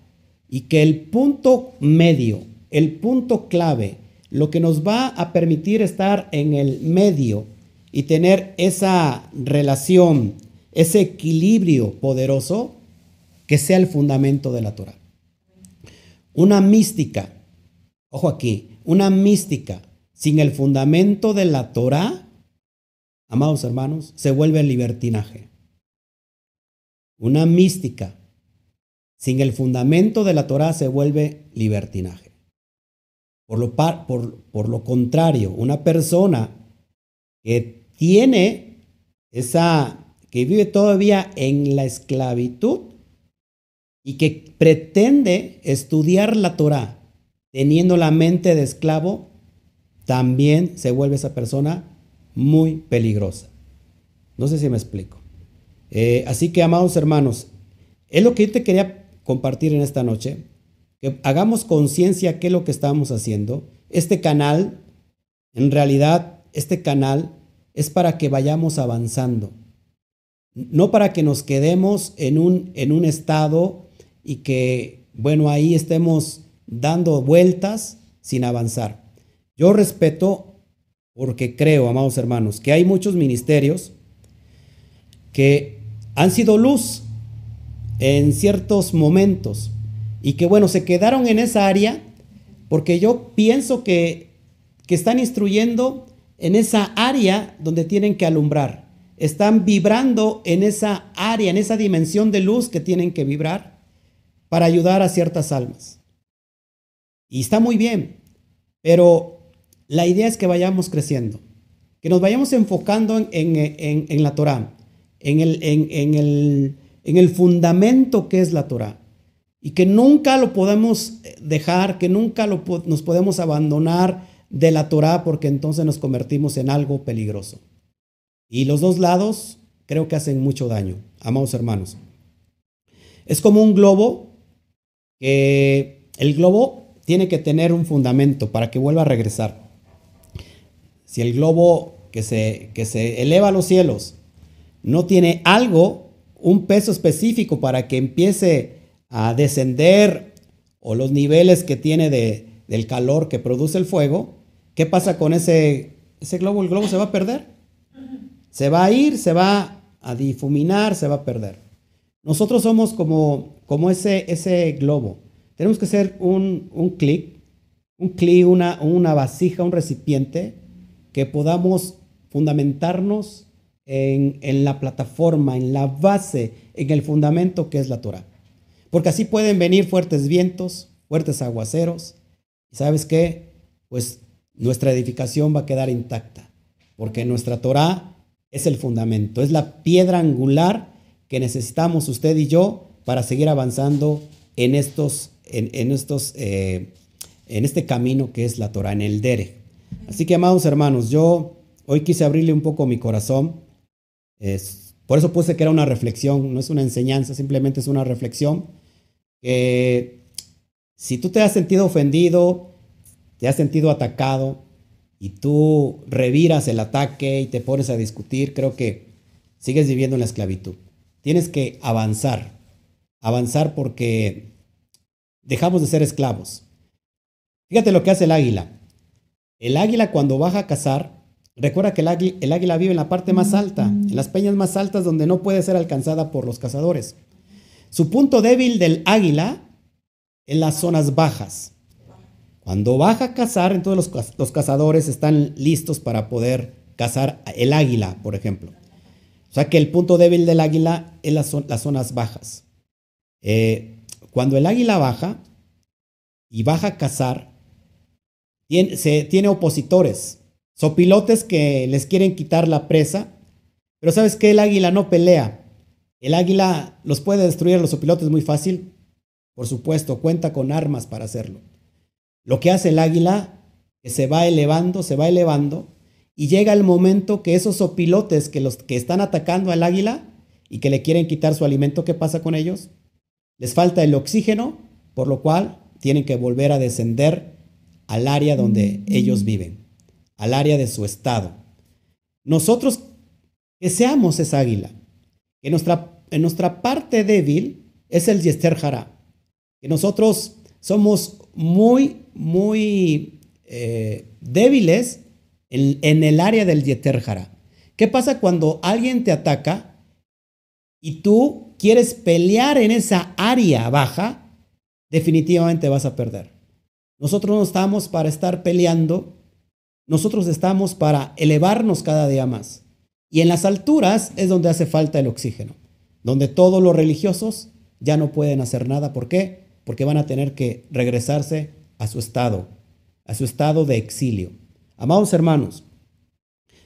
y que el punto medio, el punto clave, lo que nos va a permitir estar en el medio y tener esa relación, ese equilibrio poderoso, que sea el fundamento de la Torah. Una mística, ojo aquí, una mística sin el fundamento de la Torah, amados hermanos, se vuelve libertinaje. Una mística sin el fundamento de la Torah se vuelve libertinaje. Por lo, por, lo contrario, una persona que tiene esa, que vive todavía en la esclavitud y que pretende estudiar la Torah teniendo la mente de esclavo, también se vuelve esa persona muy peligrosa. No sé si me explico. Eh, así que, amados hermanos, es lo que yo te quería compartir en esta noche, que hagamos conciencia qué es lo que estamos haciendo. Este canal, en realidad, este canal es para que vayamos avanzando, no para que nos quedemos en un, en un estado y que, bueno, ahí estemos dando vueltas sin avanzar. Yo respeto porque creo, amados hermanos, que hay muchos ministerios que han sido luz en ciertos momentos y que bueno, se quedaron en esa área porque yo pienso que, que están instruyendo en esa área donde tienen que alumbrar. Están vibrando en esa área, en esa dimensión de luz que tienen que vibrar para ayudar a ciertas almas. Y está muy bien, pero la idea es que vayamos creciendo, que nos vayamos enfocando en, la Torah, en el, en, el en el fundamento que es la Torah. Y que nunca lo podemos dejar, que nunca nos podemos abandonar de la Torah porque entonces nos convertimos en algo peligroso. Y los dos lados creo que hacen mucho daño, amados hermanos. Es como un globo que el globo tiene que tener un fundamento para que vuelva a regresar. Si el globo que se, que se eleva a los cielos no tiene algo un peso específico para que empiece a descender o los niveles que tiene de, del calor que produce el fuego, ¿qué pasa con ese, ese globo? El globo se va a perder. Se va a ir, se va a difuminar, se va a perder. Nosotros somos como, como ese, ese globo. Tenemos que un, un clic, un clic, una, una vasija, un recipiente que podamos fundamentarnos en, en, la plataforma, en la base, en el fundamento que es la Torah. Porque así pueden venir fuertes vientos, fuertes aguaceros. ¿Y sabes qué? Pues nuestra edificación va a quedar intacta. Porque nuestra Torah es el fundamento, es la piedra angular que necesitamos usted y yo para seguir avanzando en estos, en, estos, eh, en este camino que es la Torah, en el Dere. Así que, amados hermanos, yo hoy quise abrirle un poco mi corazón. Es, por eso puse que era una reflexión, no es una enseñanza, simplemente es una reflexión. Si tú te has sentido ofendido, te has sentido atacado y tú reviras el ataque y te pones a discutir, creo que sigues viviendo en la esclavitud. Tienes que avanzar, avanzar porque dejamos de ser esclavos. Fíjate lo que hace el águila. El águila cuando baja a cazar, recuerda que el águila, vive en la parte más alta, en las peñas más altas donde no puede ser alcanzada por los cazadores. Su punto débil del águila en las zonas bajas. Cuando baja a cazar, entonces los, los, cazadores están listos para poder cazar el águila, por ejemplo. O sea que el punto débil del águila es las, las zonas bajas. Eh, cuando el águila baja y baja a cazar, tiene, se, tiene opositores, sopilotes que les quieren quitar la presa, pero sabes que el águila no pelea. El águila los puede destruir a los sopilotes muy fácil, por supuesto, cuenta con armas para hacerlo. Lo que hace el águila es se va elevando, se va elevando y llega el momento que esos opilotes que, los, que están atacando al águila y que le quieren quitar su alimento, ¿qué pasa con ellos? Les falta el oxígeno, por lo cual tienen que volver a descender al área donde ellos viven, al área de su estado. Nosotros que seamos esa águila, que nuestra, en nuestra parte débil es el Yester Jara, que nosotros somos muy, muy eh, débiles en, el área del Yeter ¿Qué pasa cuando alguien te ataca y tú quieres pelear en esa área baja? Definitivamente vas a perder. Nosotros no estamos para estar peleando, nosotros estamos para elevarnos cada día más. Y en las alturas es donde hace falta el oxígeno, donde todos los religiosos ya no pueden hacer nada. ¿Por qué? Porque van a tener que regresarse a su estado, a su estado de exilio. Amados hermanos,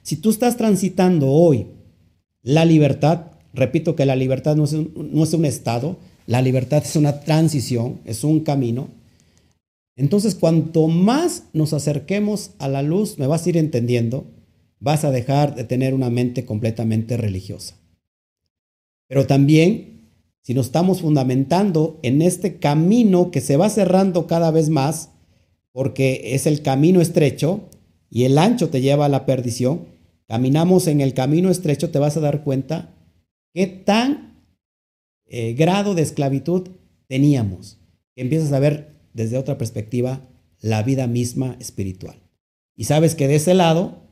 si tú estás transitando hoy la libertad, repito que la libertad no es, un, estado, la libertad es una transición, es un camino. Entonces, cuanto más nos acerquemos a la luz, me vas a ir entendiendo, vas a dejar de tener una mente completamente religiosa. Pero también, si nos estamos fundamentando en este camino que se va cerrando cada vez más, porque es el camino estrecho, y el ancho te lleva a la perdición, caminamos en el camino estrecho, te vas a dar cuenta qué tan eh, grado de esclavitud teníamos. Empiezas a ver desde otra perspectiva la vida misma espiritual. Y sabes que de ese lado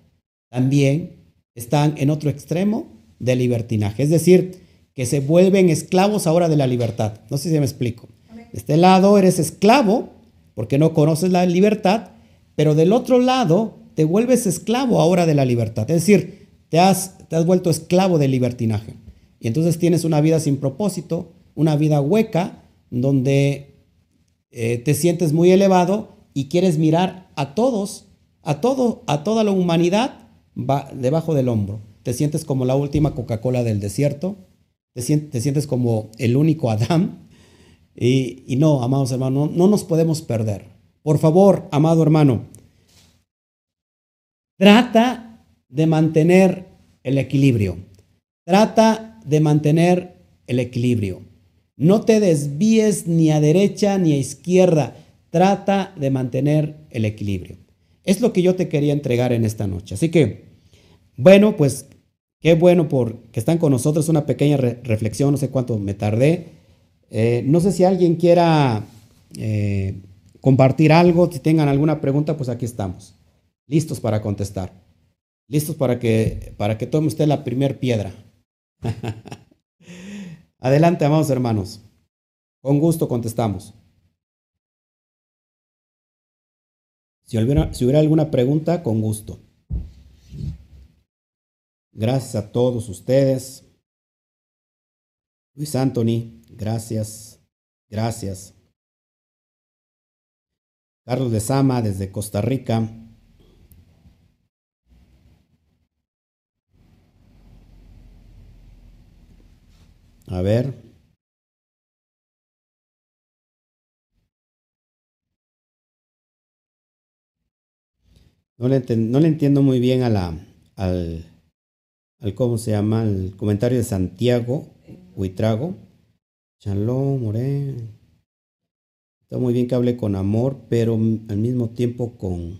también están en otro extremo de libertinaje, es decir, que se vuelven esclavos ahora de la libertad. No sé si me explico. De este lado eres esclavo porque no conoces la libertad, pero del otro lado te vuelves esclavo ahora de la libertad. Es decir, te has, te has vuelto esclavo del libertinaje. Y entonces tienes una vida sin propósito, una vida hueca, donde eh, te sientes muy elevado y quieres mirar a todos, a todo, a toda la humanidad va debajo del hombro. Te sientes como la última Coca-Cola del desierto, te sientes, te sientes, como el único Adán. Y, no, amados hermanos, no nos podemos perder. Por favor, amado hermano, Trata de mantener el equilibrio. Trata de mantener el equilibrio. No te desvíes ni a derecha ni a izquierda. Trata de mantener el equilibrio. Es lo que yo te quería entregar en esta noche. Así que, bueno, pues qué bueno por que están con nosotros. Una pequeña reflexión, no sé cuánto me tardé. Eh, no sé si alguien quiera eh, compartir algo, si tengan alguna pregunta, pues aquí estamos listos para contestar, listos para que, para que tome usted la primer piedra. Adelante, amados hermanos. Con gusto contestamos. Si hubiera, si hubiera alguna pregunta, con gusto. Gracias a todos ustedes. Luis Anthony, gracias, gracias. Carlos de Sama desde Costa Rica. A ver. No le, entiendo muy bien a la, al, al, ¿cómo se llama? El comentario de Santiago Huitrago. Shalom, More. Está muy bien que hable con amor, pero al mismo tiempo con...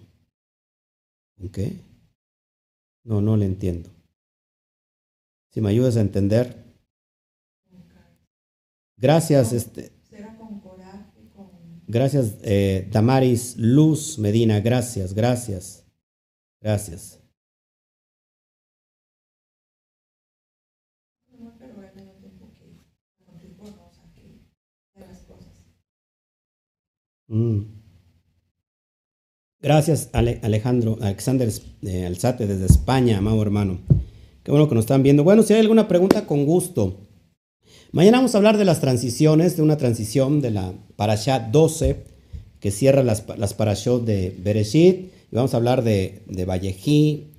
¿Con qué? No, no le entiendo. Si me ayudas a entender. Gracias, este. Gracias, eh, Damaris Luz Medina. Gracias, gracias. Gracias. Mm. Gracias, Alejandro, Alexander eh, Alzate desde España, amado hermano. Qué bueno que nos están viendo. Bueno, si hay alguna pregunta, con gusto. Mañana vamos a hablar de las transiciones, de una transición de la Parashat 12, que cierra las, las Parashot de Bereshit. Y vamos a hablar de, de Vallejí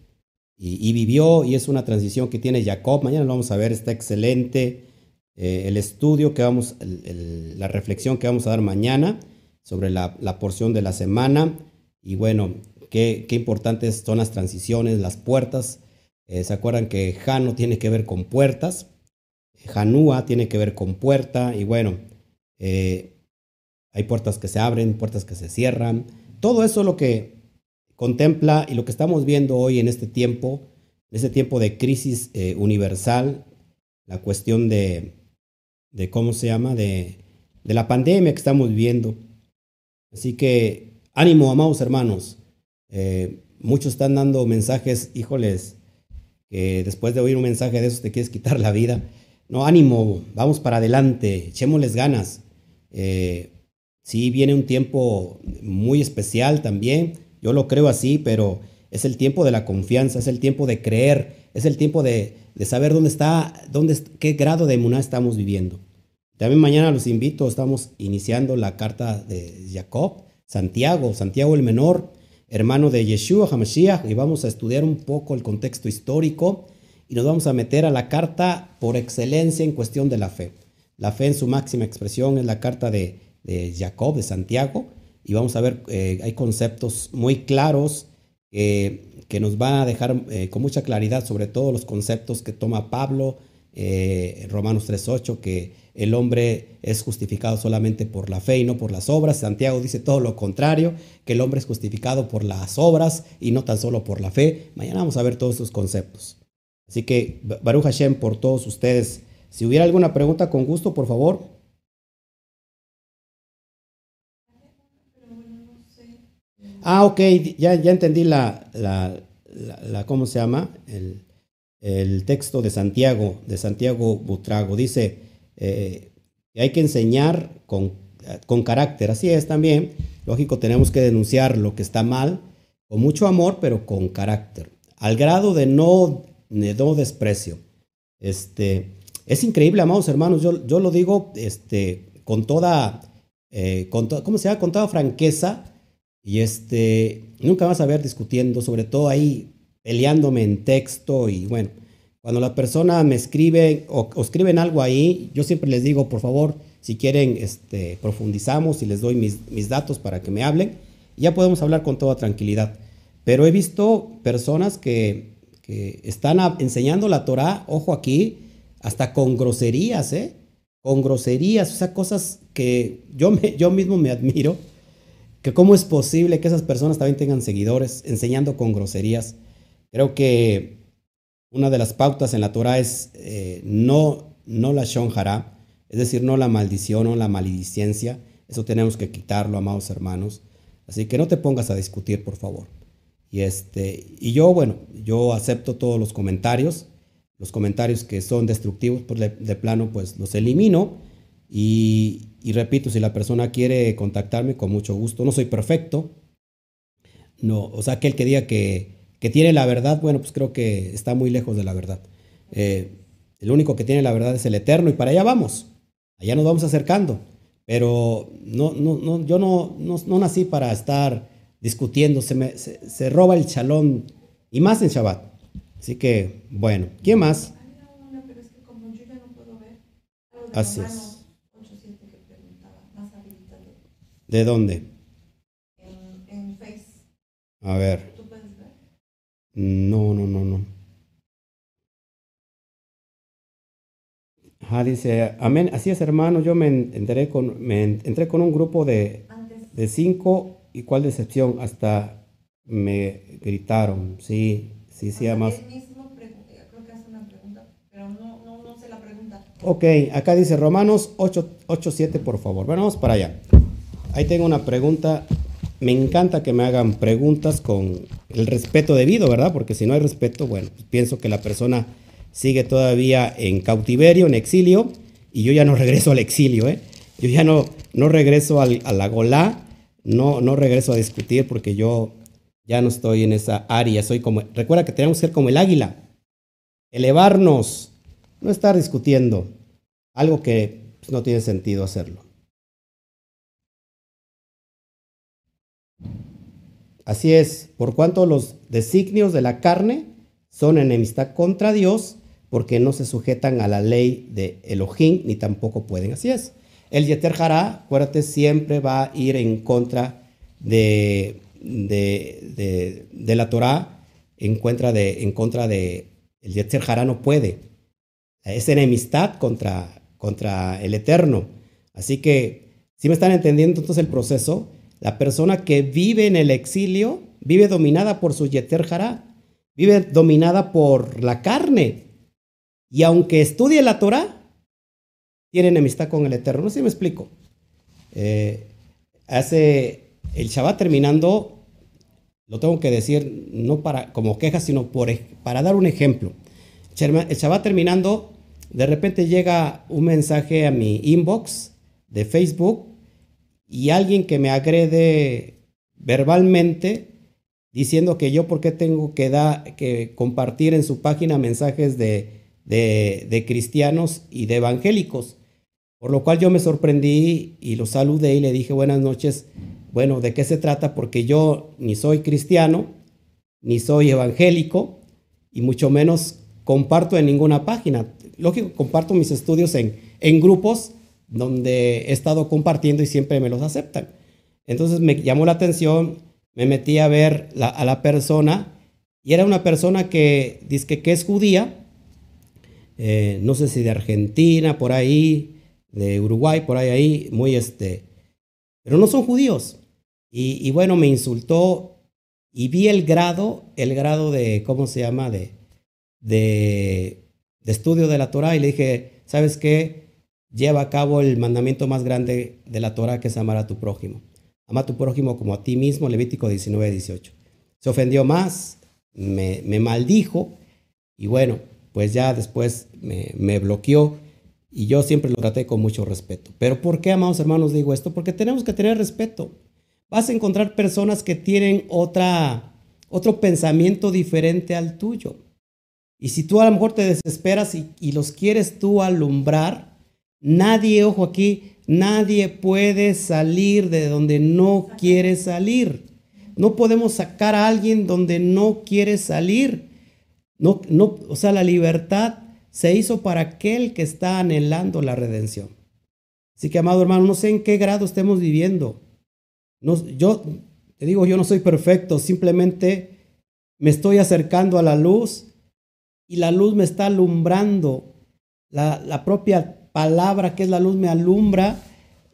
y, vivió, y es una transición que tiene Jacob. Mañana lo vamos a ver, está excelente. Eh, el estudio que vamos, la reflexión que vamos a dar mañana sobre la, porción de la semana. Y bueno, qué, qué, importantes son las transiciones, las puertas. Eh, ¿Se acuerdan que Jano tiene que ver con puertas? Janúa tiene que ver con puerta. Y bueno, eh, hay puertas que se abren, puertas que se cierran. Todo eso es lo que contempla y lo que estamos viendo hoy en este tiempo, en este tiempo de crisis eh, universal, la cuestión de, de, ¿cómo se llama? De, de la pandemia que estamos viviendo. Así que ánimo, amados hermanos. Eh, muchos están dando mensajes, híjoles, que después de oír un mensaje de esos te quieres quitar la vida. No, ánimo, vamos para adelante, echémosles ganas. Eh, sí, viene un tiempo muy especial también, yo lo creo así, pero es el tiempo de la confianza, es el tiempo de creer, es el tiempo de, saber dónde está, dónde, qué grado de emuná estamos viviendo. También mañana los invito, estamos iniciando la carta de Jacob, Santiago, Santiago el menor, hermano de Yeshua HaMashiach, y vamos a estudiar un poco el contexto histórico y nos vamos a meter a la carta por excelencia en cuestión de la fe. La fe en su máxima expresión es la carta de, Jacob, de Santiago, y vamos a ver, eh, hay conceptos muy claros que nos van a dejar eh, con mucha claridad sobre todo los conceptos que toma Pablo, eh, Romanos 3.8, que el hombre es justificado solamente por la fe y no por las obras. Santiago dice todo lo contrario, que el hombre es justificado por las obras y no tan solo por la fe. Mañana vamos a ver todos estos conceptos. Así que, Baruch Hashem, por todos ustedes. Si hubiera alguna pregunta, con gusto, por favor. Ah, ok, ya, ya entendí la, la, la, ¿cómo se llama? El, el texto de Santiago, de Santiago Butrago. Dice, eh, hay que enseñar con, con carácter. Así es también. Lógico, tenemos que denunciar lo que está mal con mucho amor, pero con carácter. Al grado de no, no desprecio. Este, es increíble, amados hermanos. Yo, yo lo digo este, con toda, eh, con ¿cómo se llama? Con franqueza. Y este, nunca vas a ver discutiendo, sobre todo ahí peleándome en texto y bueno, cuando la persona me escribe o, escriben algo ahí, yo siempre les digo, por favor, si quieren, este, profundizamos y les doy mis, datos para que me hablen. ya podemos hablar con toda tranquilidad. Pero he visto personas que, están enseñando la Torah, ojo aquí, hasta con groserías, ¿eh? Con groserías, o sea, cosas que yo, yo mismo me admiro, que cómo es posible que esas personas también tengan seguidores enseñando con groserías. Creo que una de las pautas en la Torah es eh, no, no la shonjara, es decir, no la maldición o la maledicencia. Eso tenemos que quitarlo, amados hermanos. Así que no te pongas a discutir, por favor. Y, este, y yo, bueno, yo acepto todos los comentarios los comentarios que son destructivos, pues de, plano, pues los elimino. Y, repito, si la persona quiere contactarme, con mucho gusto. No soy perfecto. No, o sea, aquel que diga que, que tiene la verdad, bueno, pues creo que está muy lejos de la verdad. Eh, el único que tiene la verdad es el eterno y para allá vamos. Allá nos vamos acercando. Pero no, no, no, yo no, no, nací para estar discutiendo. Se, me, se, roba el chalón y más en Shabbat. Así que, bueno, ¿quién más? Así es. ¿De dónde? En, Face. A ver. ¿Tú puedes ver? No, no, no, no. Ajá, dice, amén, así es hermano, yo me enteré con, me entré con un grupo de, de cinco y cuál decepción, hasta me gritaron, sí, sí, sí, no sé la pregunta. Ok, acá dice Romanos 8, 8, 7, por favor, bueno, vamos para allá. Ahí tengo una pregunta, me encanta que me hagan preguntas con el respeto debido, ¿verdad? Porque si no hay respeto, bueno, pienso que la persona sigue todavía en cautiverio, en exilio, y yo ya no regreso al exilio, ¿eh? Yo ya no, no regreso al, a la Golá, no, no regreso a discutir porque yo ya no estoy en esa área. Soy como, recuerda que tenemos que ser como el águila, elevarnos, no estar discutiendo algo que pues, no tiene sentido hacerlo. Así es, por cuanto los designios de la carne son enemistad contra Dios, porque no se sujetan a la ley de Elohim, ni tampoco pueden. Así es. El Yeter Hará, acuérdate, siempre va a ir en contra de, de, la Torah, en contra de, en contra de el Yeter no puede. Es enemistad contra, contra el Eterno. Así que, si me están entendiendo entonces el proceso, la persona que vive en el exilio vive dominada por su Yeter vive dominada por la carne, y aunque estudie la Torah, tiene enemistad con el Eterno. No sé si me explico. Eh, hace el Shabbat terminando, lo tengo que decir no para como queja, sino para dar un ejemplo. El Shabbat terminando, de repente llega un mensaje a mi inbox de Facebook y alguien que me agrede verbalmente diciendo que yo por qué tengo que, que compartir en su página mensajes de de, cristianos y de evangélicos. Por lo cual yo me sorprendí y lo saludé y le dije buenas noches. Bueno, ¿de qué se trata? Porque yo ni soy cristiano, ni soy evangélico, y mucho menos comparto en ninguna página. Lógico, comparto mis estudios en, en grupos donde he estado compartiendo y siempre me los aceptan. Entonces me llamó la atención, me metí a ver a la persona y era una persona que dice que es judía, eh, no sé si de Argentina, por ahí, de Uruguay, por ahí, ahí, muy este, pero no son judíos. Y, bueno, me insultó y vi el grado, el grado de, ¿cómo se llama? De, de, de estudio de la Torah y le dije, ¿sabes qué? Lleva a cabo el mandamiento más grande de la Torah que es amar a tu prójimo. Ama a tu prójimo como a ti mismo, Levítico 19, 18. Se ofendió más, me, me maldijo y bueno, pues ya después me, bloqueó y yo siempre lo traté con mucho respeto. Pero ¿por qué, amados hermanos, digo esto? Porque tenemos que tener respeto. Vas a encontrar personas que tienen otra, otro pensamiento diferente al tuyo. Y si tú a lo mejor te desesperas y, y los quieres tú alumbrar, nadie, ojo aquí, nadie puede salir de donde no quiere salir. No podemos sacar a alguien donde no quiere salir. No, no, o sea, la libertad se hizo para aquel que está anhelando la redención. Así que, amado hermano, no sé en qué grado estemos viviendo. No, yo te digo, yo no soy perfecto, simplemente me estoy acercando a la luz y la luz me está alumbrando. La, la propia palabra que es la luz me alumbra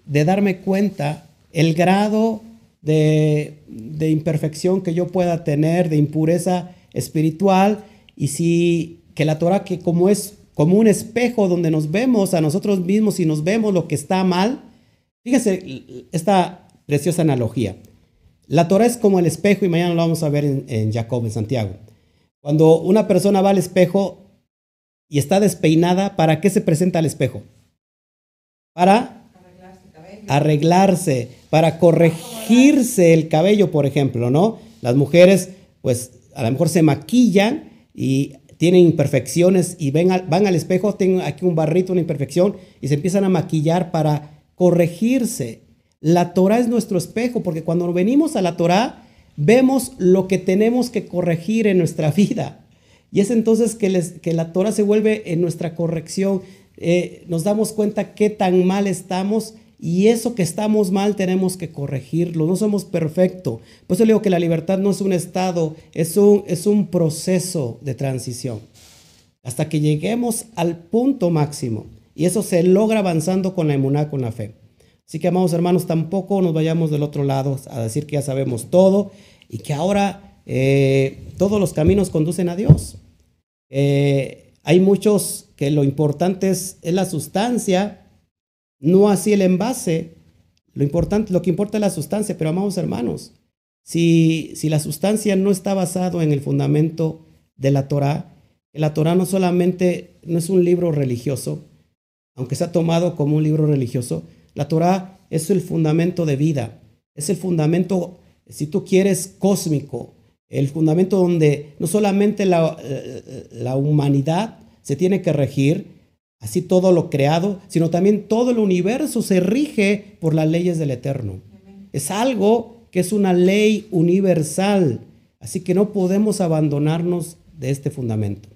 de darme cuenta el grado de, de imperfección que yo pueda tener, de impureza espiritual y si que la Torah que como es como un espejo donde nos vemos a nosotros mismos y nos vemos lo que está mal, fíjese esta preciosa analogía. La Torah es como el espejo y mañana lo vamos a ver en, en Jacob, en Santiago. Cuando una persona va al espejo, y está despeinada, ¿para qué se presenta al espejo? Para Arreglarse arreglarse, para corregirse el cabello, por ejemplo, ¿no? Las mujeres, pues a lo mejor se maquillan y tienen imperfecciones y van al espejo, tienen aquí un barrito, una imperfección, y se empiezan a maquillar para corregirse. La Torah es nuestro espejo, porque cuando venimos a la Torah, vemos lo que tenemos que corregir en nuestra vida. Y es entonces que la Torah se vuelve en nuestra corrección. Eh, nos damos cuenta qué tan mal estamos y eso que estamos mal tenemos que corregirlo. No somos perfectos. Por eso digo que la libertad no es un estado, es un, es un proceso de transición. Hasta que lleguemos al punto máximo. Y eso se logra avanzando con la emuná, con la fe. Así que, amados hermanos, tampoco nos vayamos del otro lado a decir que ya sabemos todo y que ahora eh, todos los caminos conducen a Dios. Eh, hay muchos que lo importante es, es la sustancia, no así el envase. Lo, importante, lo que importa es la sustancia, pero amados hermanos, si, si la sustancia no está basado en el fundamento de la Torah, la Torah no solamente no es un libro religioso, aunque se ha tomado como un libro religioso, la Torah es el fundamento de vida, es el fundamento, si tú quieres, cósmico, el fundamento donde no solamente la, eh, la humanidad se tiene que regir, así todo lo creado, sino también todo el universo se rige por las leyes del Eterno. Es algo que es una ley universal, así que no podemos abandonarnos de este fundamento.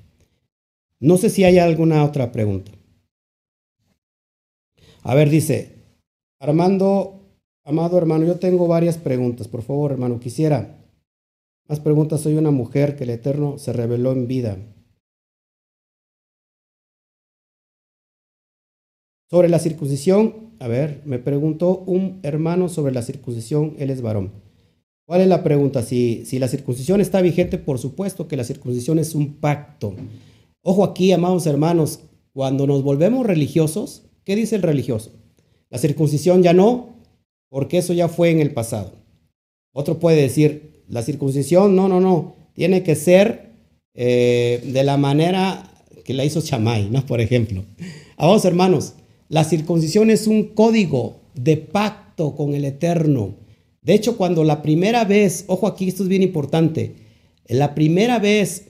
No sé si hay alguna otra pregunta. A ver, dice, Armando, amado hermano, yo tengo varias preguntas, por favor, hermano, quisiera más preguntas. Soy una mujer que el Eterno se reveló en vida. Sobre la circuncisión, a ver, me preguntó un hermano sobre la circuncisión, él es varón. ¿Cuál es la pregunta? Si, si la circuncisión está vigente, por supuesto que la circuncisión es un pacto. Ojo aquí, amados hermanos, cuando nos volvemos religiosos, ¿qué dice el religioso? La circuncisión ya no, porque eso ya fue en el pasado. Otro puede decir, la circuncisión, no, no, no, tiene que ser eh, de la manera que la hizo Chamay, ¿no? Por ejemplo. Amados hermanos, la circuncisión es un código de pacto con el Eterno. De hecho, cuando la primera vez, ojo aquí, esto es bien importante, la primera vez,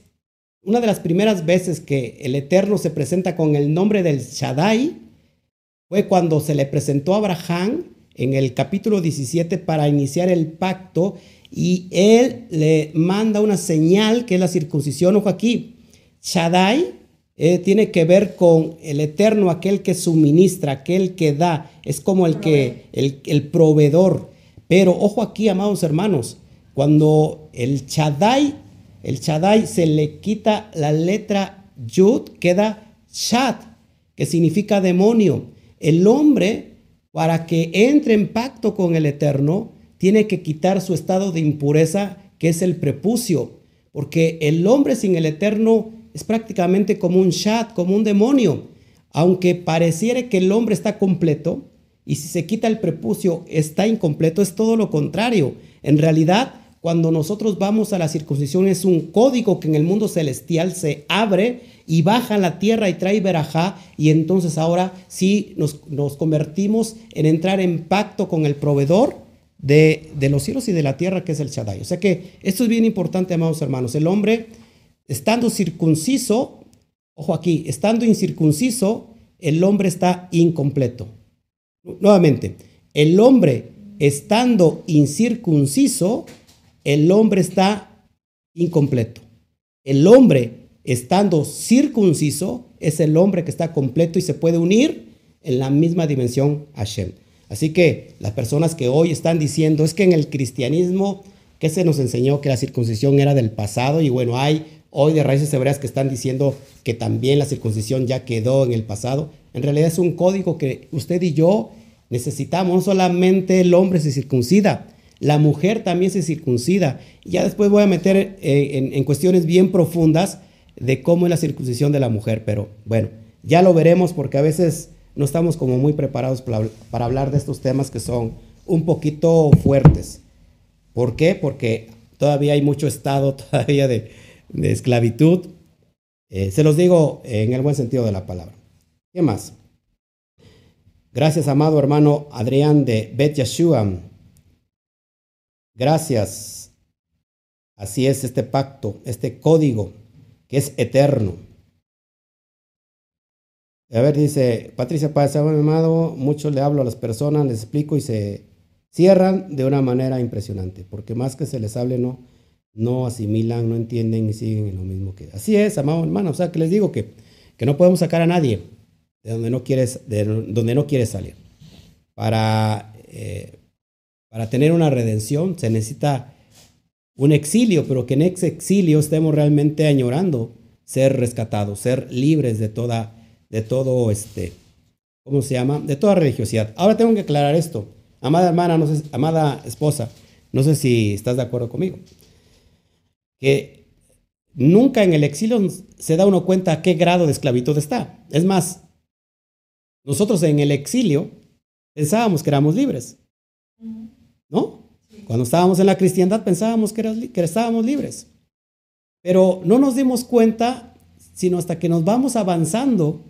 una de las primeras veces que el Eterno se presenta con el nombre del Shaddai, fue cuando se le presentó a Abraham en el capítulo 17 para iniciar el pacto y él le manda una señal que es la circuncisión. Ojo aquí, Shaddai eh, tiene que ver con el eterno, aquel que suministra, aquel que da, es como el que, el, el proveedor. Pero ojo aquí, amados hermanos, cuando el Shaddai, el Shaddai se le quita la letra Yud, queda Shad, que significa demonio. El hombre, para que entre en pacto con el Eterno, tiene que quitar su estado de impureza, que es el prepucio, porque el hombre sin el Eterno es prácticamente como un Shad, como un demonio. Aunque pareciera que el hombre está completo, y si se quita el prepucio está incompleto, es todo lo contrario. En realidad, cuando nosotros vamos a la circuncisión es un código que en el mundo celestial se abre y baja a la tierra y trae verajá y entonces ahora sí nos, nos convertimos en entrar en pacto con el proveedor de, de, los cielos y de la tierra que es el Shaddai. O sea que esto es bien importante, amados hermanos. El hombre, estando circunciso, ojo aquí, estando incircunciso, el hombre está incompleto. Nuevamente, el hombre estando incircunciso, el hombre está incompleto. El hombre estando circunciso es el hombre que está completo y se puede unir en la misma dimensión a Hashem. Así que las personas que hoy están diciendo es que en el cristianismo, que se nos enseñó que la circuncisión era del pasado y bueno, hay hoy de raíces hebreas que están diciendo que también la circuncisión ya quedó en el pasado. En realidad es un código que usted y yo necesitamos. No solamente el hombre se circuncida, la mujer también se circuncida. Ya después voy a meter eh, en, en, cuestiones bien profundas de cómo es la circuncisión de la mujer. Pero bueno, ya lo veremos porque a veces no estamos como muy preparados para, para hablar de estos temas que son un poquito fuertes. ¿Por qué? Porque todavía hay mucho estado todavía de, de esclavitud Eh, se los digo en el buen sentido de la palabra. ¿Qué más? Gracias, amado hermano Adrián de Bet Yeshua. Gracias. Así es este pacto, este código que es eterno. A ver, dice Patricia Paz, amado, mucho le hablo a las personas, les explico y se cierran de una manera impresionante, porque más que se les hable, no, no asimilan, no entienden y siguen en lo mismo que... Así es, amado hermano, o sea, que les digo que, que no podemos sacar a nadie de donde no quieres, de donde no quieres salir. Para, eh, para tener una redención se necesita un exilio, pero que en ese exilio estemos realmente añorando ser rescatados, ser libres de toda de todo este, ¿cómo se llama? De toda religiosidad. Ahora tengo que aclarar esto. Amada hermana, no sé, amada esposa, no sé si estás de acuerdo conmigo. Que nunca en el exilio se da uno cuenta a qué grado de esclavitud está. Es más, nosotros en el exilio pensábamos que éramos libres. ¿No? Cuando estábamos en la cristiandad pensábamos que, que estábamos libres. Pero no nos dimos cuenta, sino hasta que nos vamos avanzando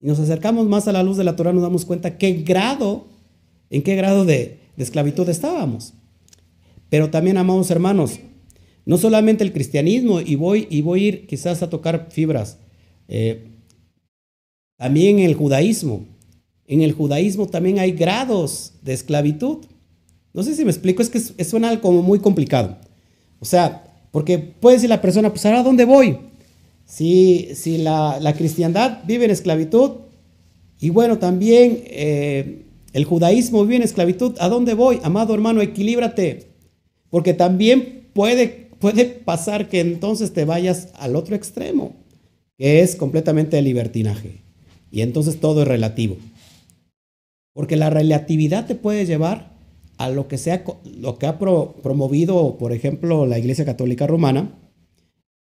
y nos acercamos más a la luz de la Torah, nos damos cuenta qué grado, en qué grado de, esclavitud estábamos. Pero también, amados hermanos, no solamente el cristianismo, y voy, y voy a ir quizás a tocar fibras, eh, también el judaísmo. En el judaísmo también hay grados de esclavitud. No sé si me explico, es que suena como muy complicado. O sea, porque puede decir la persona, pues ahora dónde voy? Si, si la, cristiandad vive en esclavitud y bueno, también eh, el judaísmo vive en esclavitud, ¿a dónde voy? Amado hermano, equilíbrate, porque también puede, puede pasar que entonces te vayas al otro extremo, que es completamente el libertinaje. Y entonces todo es relativo. Porque la relatividad te puede llevar a lo que, sea, lo que ha promovido, por ejemplo, la Iglesia Católica Romana,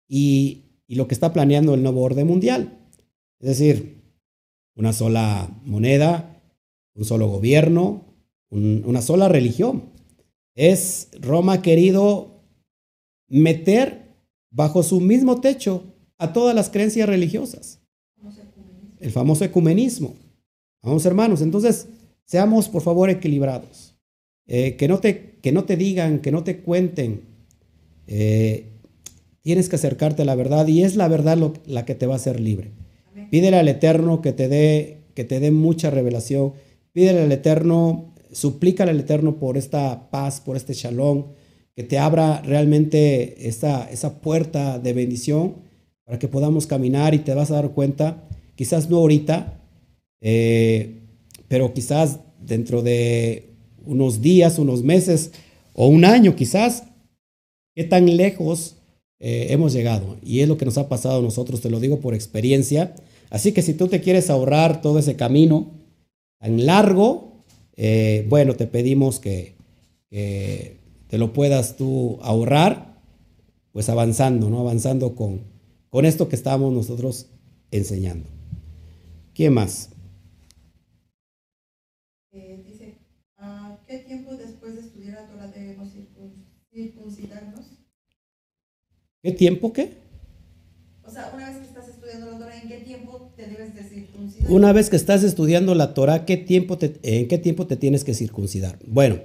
y, y lo que está planeando el nuevo orden mundial. Es decir, una sola moneda, un solo gobierno, una sola religión. Es Roma querido meter bajo su mismo techo a todas las creencias religiosas. El famoso ecumenismo. Vamos hermanos, entonces seamos por favor equilibrados. Eh, que, no te, que no te digan, que no te cuenten eh, Tienes que acercarte a la verdad y es la verdad la que te va a hacer libre. Pídele al Eterno que te dé que te dé mucha revelación. Pídele al Eterno, suplícale al Eterno por esta paz, por este shalom, que te abra realmente esa, puerta de bendición para que podamos caminar y te vas a dar cuenta, quizás no ahorita, eh, pero quizás dentro de unos días, unos meses o un año quizás, qué tan lejos eh, hemos llegado. Y es lo que nos ha pasado a nosotros, te lo digo por experiencia. Así que si tú te quieres ahorrar todo ese camino tan largo, eh, bueno, te pedimos que, te lo puedas tú ahorrar, pues avanzando, ¿no? Avanzando con, con esto que estamos nosotros enseñando. ¿Quién más? Eh, dice, ¿a qué tiempo después de estudiar la Torah debemos circuncidarnos? ¿Qué tiempo qué? O sea, una vez que estás estudiando la Torah, ¿en qué tiempo te debes de circuncidar? Una vez que estás estudiando la Torah, ¿qué tiempo ¿en qué tiempo te tienes que circuncidar? Bueno,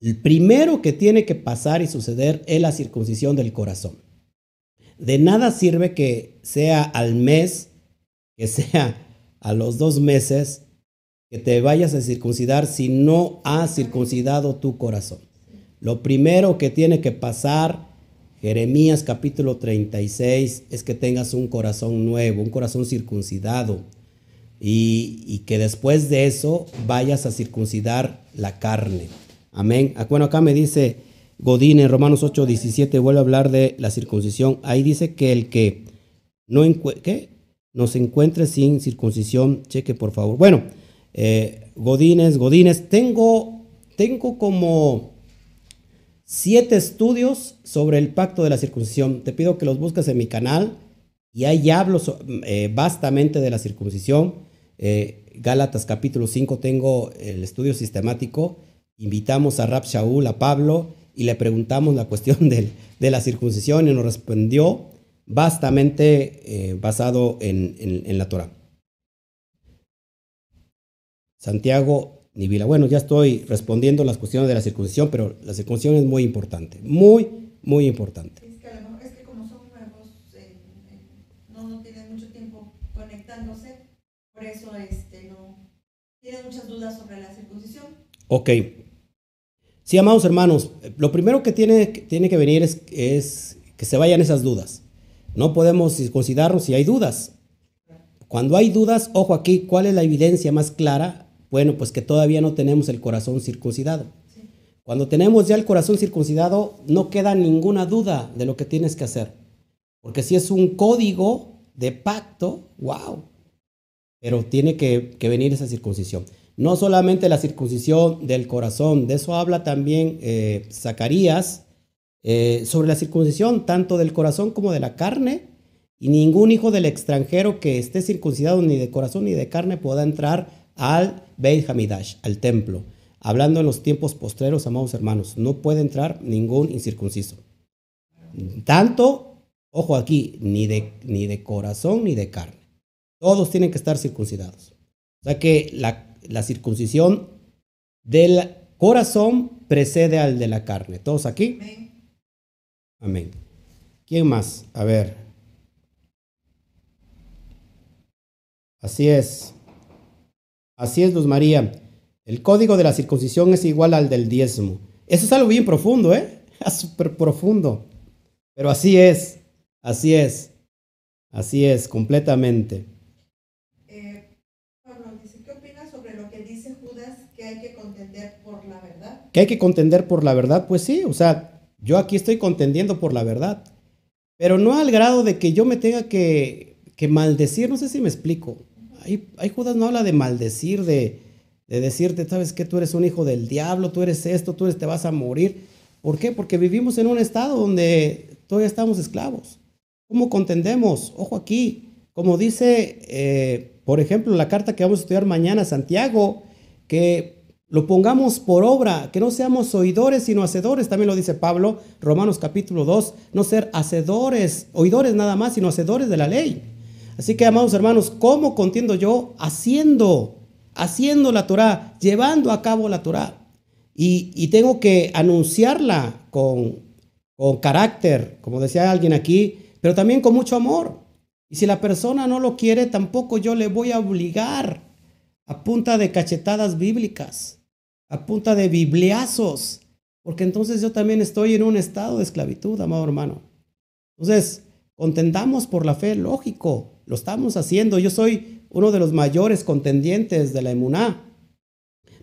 el primero que tiene que pasar y suceder es la circuncisión del corazón. De nada sirve que sea al mes, que sea a los dos meses, que te vayas a circuncidar si no has circuncidado tu corazón. Lo primero que tiene que pasar Jeremías capítulo 36 es que tengas un corazón nuevo, un corazón circuncidado y, que después de eso vayas a circuncidar la carne. Amén. Ah, bueno, acá me dice Godín en Romanos 8, 17, vuelve a hablar de la circuncisión. Ahí dice que el que no nos encuentre sin circuncisión, cheque por favor. Bueno, eh, Godines, Godines, tengo, tengo como siete estudios sobre el pacto de la circuncisión. Te pido que los busques en mi canal y ahí hablo eh, vastamente de la circuncisión. Eh, Gálatas capítulo 5 tengo el estudio sistemático. Invitamos a Rab Shaul, a Pablo, y le preguntamos la cuestión de, de la circuncisión y nos respondió vastamente eh, basado en, en, en la Torah. Santiago Nibila. Bueno, ya estoy respondiendo las cuestiones de la circuncisión, pero la circuncisión es muy importante, muy, muy importante. Es que, a lo mejor- es que como son nuevos, eh, eh, no, no tienen mucho tiempo conectándose, por eso este, no tienen muchas dudas sobre la circuncisión. Ok. Sí, amados hermanos, lo primero que tiene, que tiene que venir es, es que se vayan esas dudas. No podemos circuncidarnos si hay dudas. Cuando hay dudas, ojo aquí, ¿cuál es la evidencia más clara? Bueno, pues que todavía no tenemos el corazón circuncidado. Sí. Cuando tenemos ya el corazón circuncidado, no queda ninguna duda de lo que tienes que hacer. Porque si es un código de pacto, wow. Pero tiene que, que venir esa circuncisión. No solamente la circuncisión del corazón, de eso habla también eh, Zacarías, eh, sobre la circuncisión tanto del corazón como de la carne. Y ningún hijo del extranjero que esté circuncidado ni de corazón ni de carne pueda entrar al Beit Hamidash, al templo. Hablando en los tiempos postreros, amados hermanos, no puede entrar ningún incircunciso. Tanto, ojo aquí, ni de, ni de corazón ni de carne. Todos tienen que estar circuncidados. O sea que la, la circuncisión del corazón precede al de la carne. ¿Todos aquí? Amén. Amén. ¿Quién más? A ver. Así es. Así es, Luz María. El código de la circuncisión es igual al del diezmo. Eso es algo bien profundo, ¿eh? Súper profundo. Pero así es. Así es. Así es, completamente. Eh, Pablo dice, ¿qué opinas sobre lo que dice Judas que hay que contender por la verdad? ¿Que hay que contender por la verdad? Pues sí, o sea, yo aquí estoy contendiendo por la verdad. Pero no al grado de que yo me tenga que, que maldecir, no sé si me explico. Ahí, Judas no habla de maldecir, de, de decirte, sabes que tú eres un hijo del diablo, tú eres esto, tú eres, te vas a morir. ¿Por qué? Porque vivimos en un estado donde todavía estamos esclavos. ¿Cómo contendemos? Ojo aquí, como dice, eh, por ejemplo, la carta que vamos a estudiar mañana, Santiago, que lo pongamos por obra, que no seamos oidores sino hacedores, también lo dice Pablo, Romanos capítulo 2, no ser hacedores, oidores nada más, sino hacedores de la ley. Así que, amados hermanos, ¿cómo contiendo yo? Haciendo, haciendo la Torah, llevando a cabo la Torah. Y, y tengo que anunciarla con, con carácter, como decía alguien aquí, pero también con mucho amor. Y si la persona no lo quiere, tampoco yo le voy a obligar a punta de cachetadas bíblicas, a punta de bibliazos, porque entonces yo también estoy en un estado de esclavitud, amado hermano. Entonces, contendamos por la fe, lógico, lo estamos haciendo. Yo soy uno de los mayores contendientes de la emuná,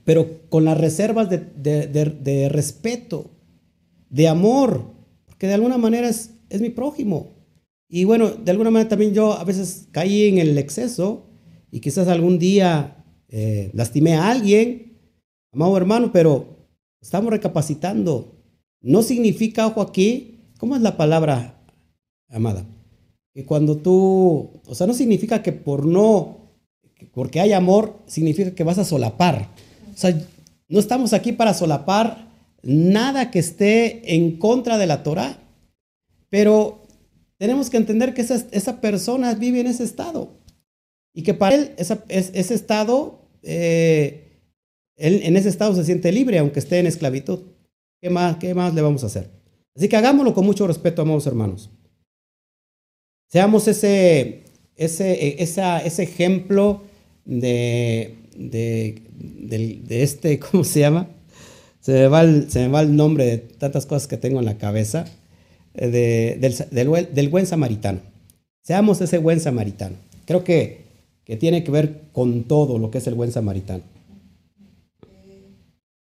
pero con las reservas de, de- de- respeto, de amor, porque de alguna manera es, es mi prójimo. Y bueno, de alguna manera también yo a veces caí en el exceso y quizás algún día eh, lastimé a alguien, amado hermano, pero estamos recapacitando. No significa, ojo aquí, ¿cómo es la palabra, amada? Que cuando tú, o sea, no significa que por no, que porque hay amor, significa que vas a solapar. O sea, no estamos aquí para solapar nada que esté en contra de la Torah, pero tenemos que entender que esa, esa persona vive en ese estado y que para él esa- es- ese estado, eh, él en ese estado se siente libre aunque esté en esclavitud. ¿Qué más, ¿Qué más le vamos a hacer? Así que hagámoslo con mucho respeto, amados hermanos. Seamos ese, ese, eh, ese ejemplo de, de, de este, ¿cómo se llama? Se me, va el, se me va el nombre de tantas cosas que tengo en la cabeza, eh, de- del, del del buen samaritano. Seamos ese buen samaritano. Creo que, que tiene que ver con todo lo que es el buen samaritano. Eh,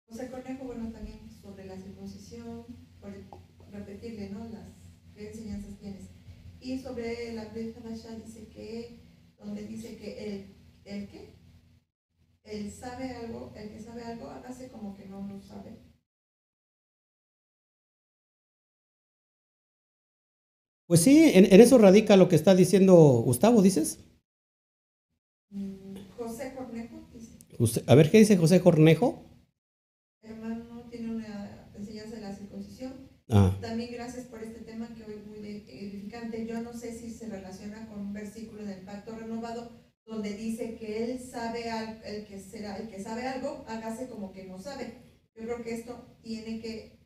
José Cornejo, bueno, también sobre la circuncisión, por repetirle, ¿no? Las qué enseñanzas tienes. Y sobre la Hadashah dice que, donde dice que el, el qué, el sabe algo, el que sabe algo, hágase como que no lo sabe. Pues sí, en, en eso radica lo que está diciendo Gustavo, dices. Mm, José Cornejo dice, Usted- a ver, ¿qué dice José Cornejo? hermano, tiene una enseñanza de la circuncisión. Ah, También gracias por este tema que hoy es muy de- edificante. que yo no sé si se relaciona con un versículo en el pacto renovado donde dice que él sabe el que será el que sabe algo, hágase como que no sabe. Yo creo que esto tiene que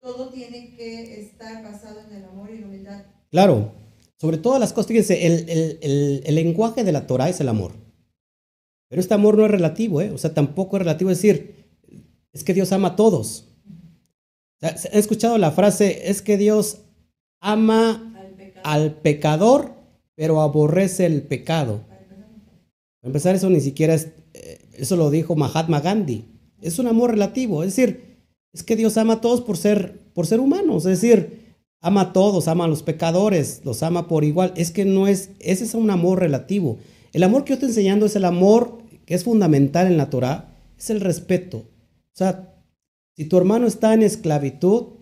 todo tiene que estar basado en el amor y la humildad. Claro, sobre todas las cosas, fíjense, el, lenguaje de la Torah es el amor. Pero este amor no es relativo, ¿eh? o sea, tampoco es relativo decir, es que Dios ama a todos. He escuchado la frase, es que Dios ama al, pecador, pero aborrece el pecado. Para empezar, eso ni siquiera es, eh, eso lo dijo Mahatma Gandhi. Es un amor relativo, es decir, es que Dios ama a todos por ser, por ser humanos, es decir, ama a todos, ama a los pecadores, los ama por igual. Es que no es, ese es un amor relativo. El amor que yo estoy enseñando es el amor que es fundamental en la Torah, es el respeto. O sea, si tu hermano está en esclavitud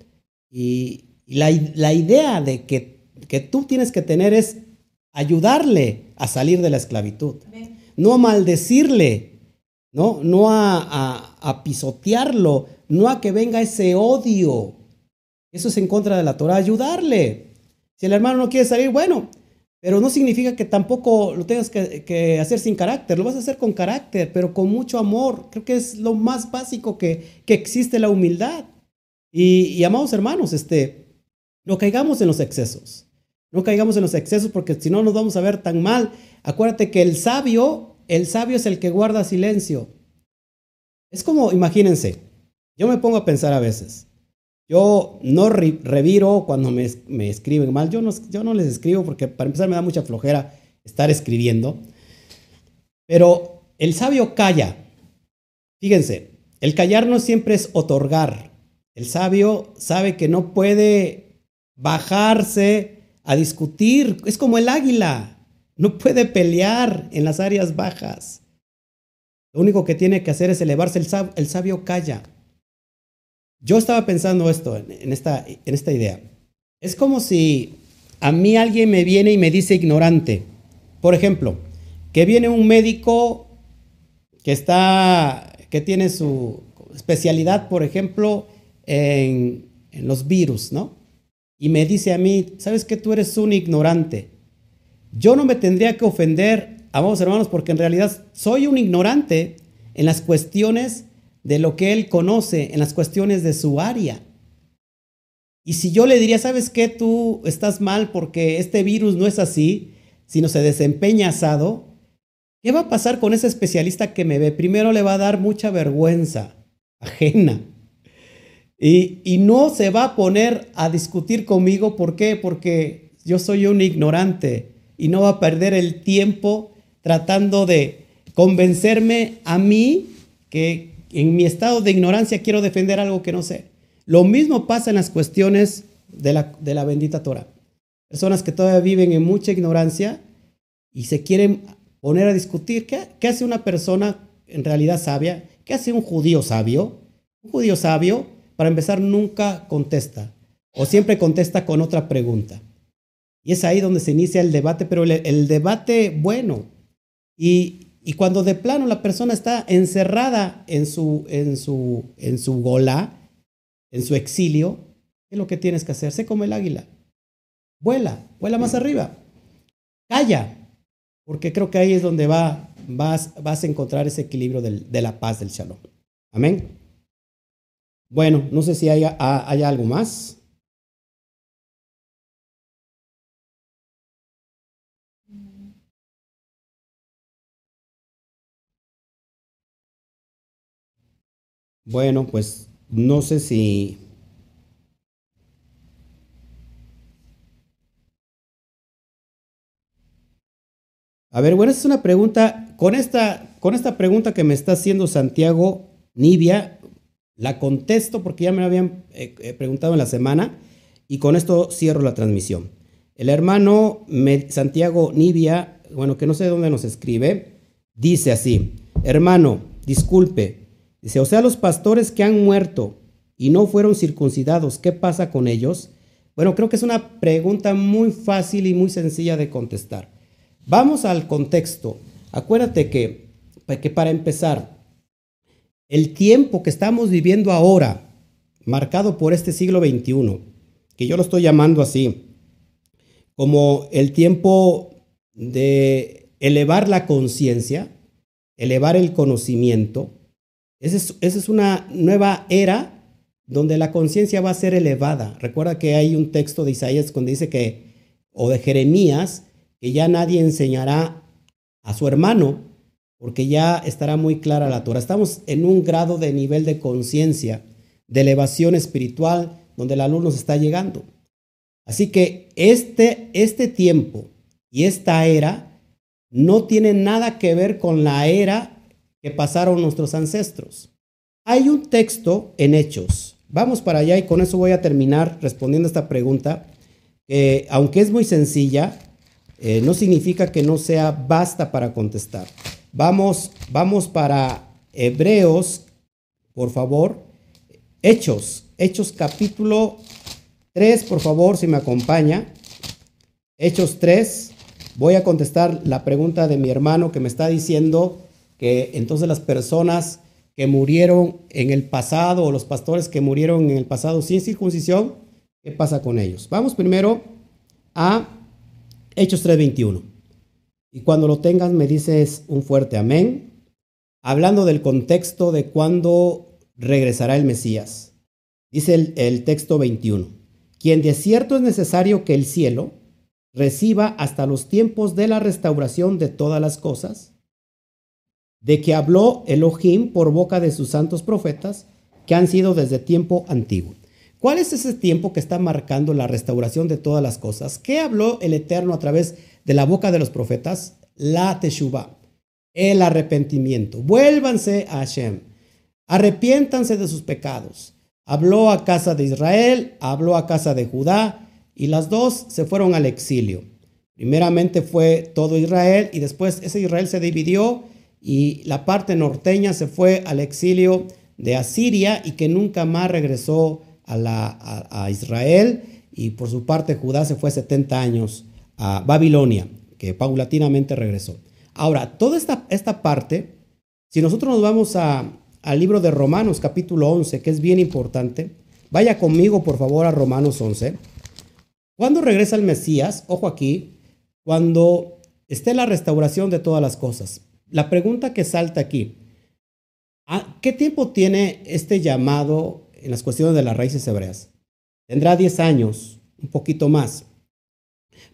y, la, idea de que, que, tú tienes que tener es ayudarle a salir de la esclavitud, no a maldecirle, no, no a, pisotearlo, no a que venga ese odio. Eso es en contra de la Torah, ayudarle. Si el hermano no quiere salir, bueno, pero no significa que tampoco lo tengas que, hacer sin carácter, lo vas a hacer con carácter, pero con mucho amor. Creo que es lo más básico que, que existe la humildad. Y, amados hermanos, este, no caigamos en los excesos. No caigamos en los excesos porque si no nos vamos a ver tan mal. Acuérdate que el sabio, el sabio es el que guarda silencio. Es como, imagínense, yo me pongo a pensar a veces. Yo no reviro cuando me, escriben mal. Yo no, yo no les escribo porque para empezar me da mucha flojera estar escribiendo. Pero el sabio calla. Fíjense, el callar no siempre es otorgar. El sabio sabe que no puede bajarse a discutir. Es como el águila. No puede pelear en las áreas bajas. Lo único que tiene que hacer es elevarse. El el sabio calla. Yo estaba pensando esto, en esta, en esta idea. Es como si a mí alguien me viene y me dice ignorante. Por ejemplo, que viene un médico que está, que tiene su especialidad, por ejemplo, en, en los virus, ¿no? Y me dice a mí, ¿sabes que tú eres un ignorante? Yo no me tendría que ofender, amados hermanos, porque en realidad soy un ignorante en las cuestiones de lo que él conoce en las cuestiones de su área. Y si yo le diría, ¿sabes qué? Tú estás mal porque este virus no es así, sino se desempeña asado, ¿qué va a pasar con ese especialista que me ve? Primero le va a dar mucha vergüenza ajena. Y, y no se va a poner a discutir conmigo. ¿Por qué? Porque yo soy un ignorante y no va a perder el tiempo tratando de convencerme a mí que, en mi estado de ignorancia quiero defender algo que no sé. Lo mismo pasa en las cuestiones de la, de la bendita Torah. Personas que todavía viven en mucha ignorancia y se quieren poner a discutir. ¿Qué, ¿Qué, hace una persona en realidad sabia? ¿Qué hace un judío sabio? Un judío sabio, para empezar, nunca contesta o siempre contesta con otra pregunta. Y es ahí donde se inicia el debate, pero el, el debate bueno. Y, y cuando de plano la persona está encerrada en su, en su, en su gola, en su exilio, ¿qué es lo que tienes que hacer? Sé como el águila. Vuela, vuela más arriba. Calla, porque creo que ahí es donde va, vas, vas a encontrar ese equilibrio de la paz del shalom. Amén. Bueno, no sé si hay, hay algo más. Bueno, pues no sé si... A ver, bueno, esta es una pregunta, con esta, con esta pregunta que me está haciendo Santiago Nibia, la contesto porque ya me la habían eh, eh, preguntado en la semana y con esto cierro la transmisión. El hermano Santiago Nibia, bueno, que no sé de dónde nos escribe, dice así, hermano, disculpe, Dice, o sea, los pastores que han muerto y no fueron circuncidados, ¿qué pasa con ellos? Bueno, creo que es una pregunta muy fácil y muy sencilla de contestar. Vamos al contexto. Acuérdate que, que para empezar, el tiempo que estamos viviendo ahora, marcado por este siglo XXI, que yo lo estoy llamando así, como el tiempo de elevar la conciencia, elevar el conocimiento. Esa es, una nueva era donde la conciencia va a ser elevada. Recuerda que hay un texto de Isaías donde dice que, o de Jeremías, que ya nadie enseñará a su hermano, porque ya estará muy clara la Torah. Estamos en un grado de nivel de conciencia, de elevación espiritual, donde la luz nos está llegando. Así que este, este tiempo y esta era no tiene nada que ver con la era que pasaron nuestros ancestros. Hay un texto en Hechos. Vamos para allá y con eso voy a terminar respondiendo esta pregunta, que aunque es muy sencilla, eh, no significa que no sea basta para contestar. Vamos, vamos para Hebreos, por favor. Hechos, Hechos capítulo 3, por favor, si me acompaña. Hechos 3. Voy a contestar la pregunta de mi hermano que me está diciendo que entonces las personas que murieron en el pasado o los pastores que murieron en el pasado sin circuncisión, ¿qué pasa con ellos? Vamos primero a Hechos 3:21. Y cuando lo tengas me dices un fuerte amén, hablando del contexto de cuándo regresará el Mesías. Dice el, texto 21 quien de cierto es necesario que el cielo reciba hasta los tiempos de la restauración de todas las cosas, de que habló Elohim por boca de sus santos profetas, que han sido desde tiempo antiguo. ¿Cuál es ese tiempo que está marcando la restauración de todas las cosas? ¿Qué habló el Eterno a través de la boca de los profetas? La Teshuvah, el arrepentimiento. Vuélvanse a Hashem, arrepiéntanse de sus pecados Habló a casa de Israel, habló a casa de Judá, y las dos se fueron al exilio. Primeramente fue todo Israel y después ese Israel se dividió y la parte norteña se fue al exilio de Asiria y que nunca más regresó a, Israel y por su parte Judá se fue 70 años a Babilonia, que paulatinamente regresó. Ahora, toda esta, esta parte, si nosotros nos vamos a, al libro de Romanos capítulo 11, que es bien importante. Vaya conmigo, por favor, a Romanos 11. Cuando regresa el Mesías, ojo aquí, cuando esté la restauración de todas las cosas. La pregunta que salta aquí, ¿qué tiempo tiene este llamado en las cuestiones de las raíces hebreas? Tendrá 10 años, un poquito más,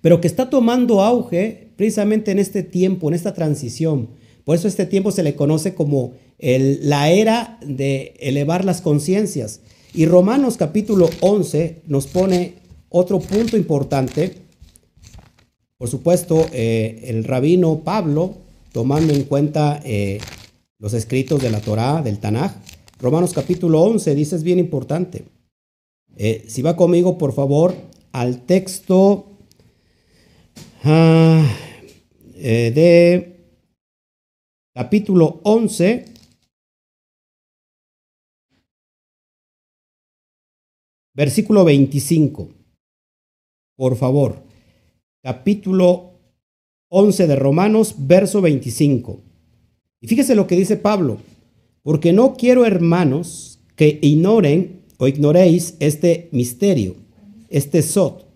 pero que está tomando auge precisamente en este tiempo, en esta transición. Por eso este tiempo se le conoce como la era de elevar las conciencias. Y Romanos capítulo 11 nos pone otro punto importante. Por supuesto, eh, el rabino Pablo, tomando en cuenta eh, los escritos de la Torá, del Tanaj, Romanos capítulo 11 dice es bien importante. Eh, si va conmigo, por favor, al texto ah, de capítulo 11, Versículo 25. Por favor. Capítulo 11 de Romanos, verso 25. Y fíjese lo que dice Pablo. Porque no quiero, hermanos, que ignoren o ignoréis este misterio, este sot,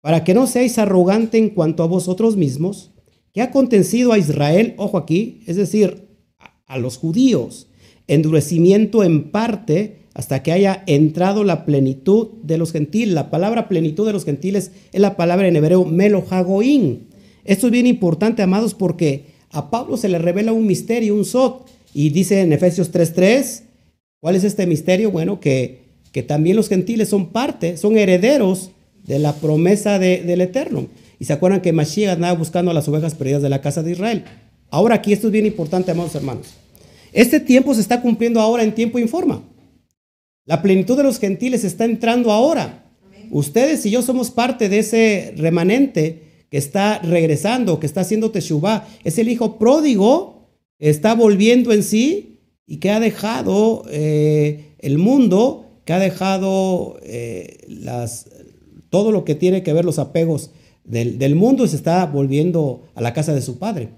para que no seáis arrogante en cuanto a vosotros mismos, que ha acontecido a Israel, ojo aquí, es decir, a los judíos, endurecimiento en parte hasta que haya entrado la plenitud de los gentiles. La palabra plenitud de los gentiles es la palabra en hebreo melojagoín. Esto es bien importante, amados, porque a Pablo se le revela un misterio, un sot, y dice en Efesios 3:3, ¿cuál es este misterio? Bueno, que, que también los gentiles son parte, son herederos de la promesa del Eterno. Y se acuerdan que Mashiach andaba buscando a las ovejas perdidas de la casa de Israel. Ahora aquí esto es bien importante, amados hermanos. Este tiempo se está cumpliendo ahora en tiempo y forma. La plenitud de los gentiles está entrando ahora. Ustedes y yo somos parte de ese remanente está regresando, que está haciendo Teshuvah. Es el hijo pródigo, está volviendo en sí y que ha dejado eh, el mundo, que ha dejado eh, las, todo lo que tiene que ver los apegos del, mundo, se está volviendo a la casa de su padre.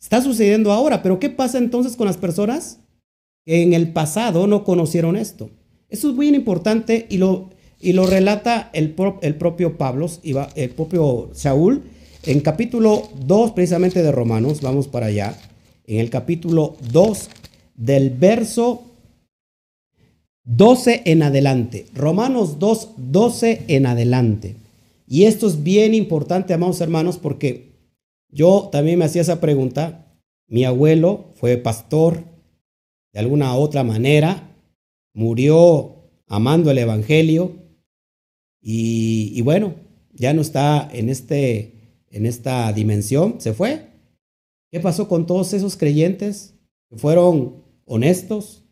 Está sucediendo ahora, pero ¿qué pasa entonces con las personas que en el pasado no conocieron esto? Eso es muy importante y lo, y lo relata el, el propio Pablo, el propio Saúl, en capítulo 2 precisamente de Romanos, vamos para allá, en el capítulo 2 del verso 12 en adelante. Romanos 2, 12 en adelante. Y esto es bien importante, amados hermanos, porque yo también me hacía esa pregunta. Mi abuelo fue pastor de alguna otra manera, murió amando el Evangelio y, y bueno, ya no está en, este, en esta dimensión, se fue. ¿Qué pasó con todos esos creyentes que fueron honestos,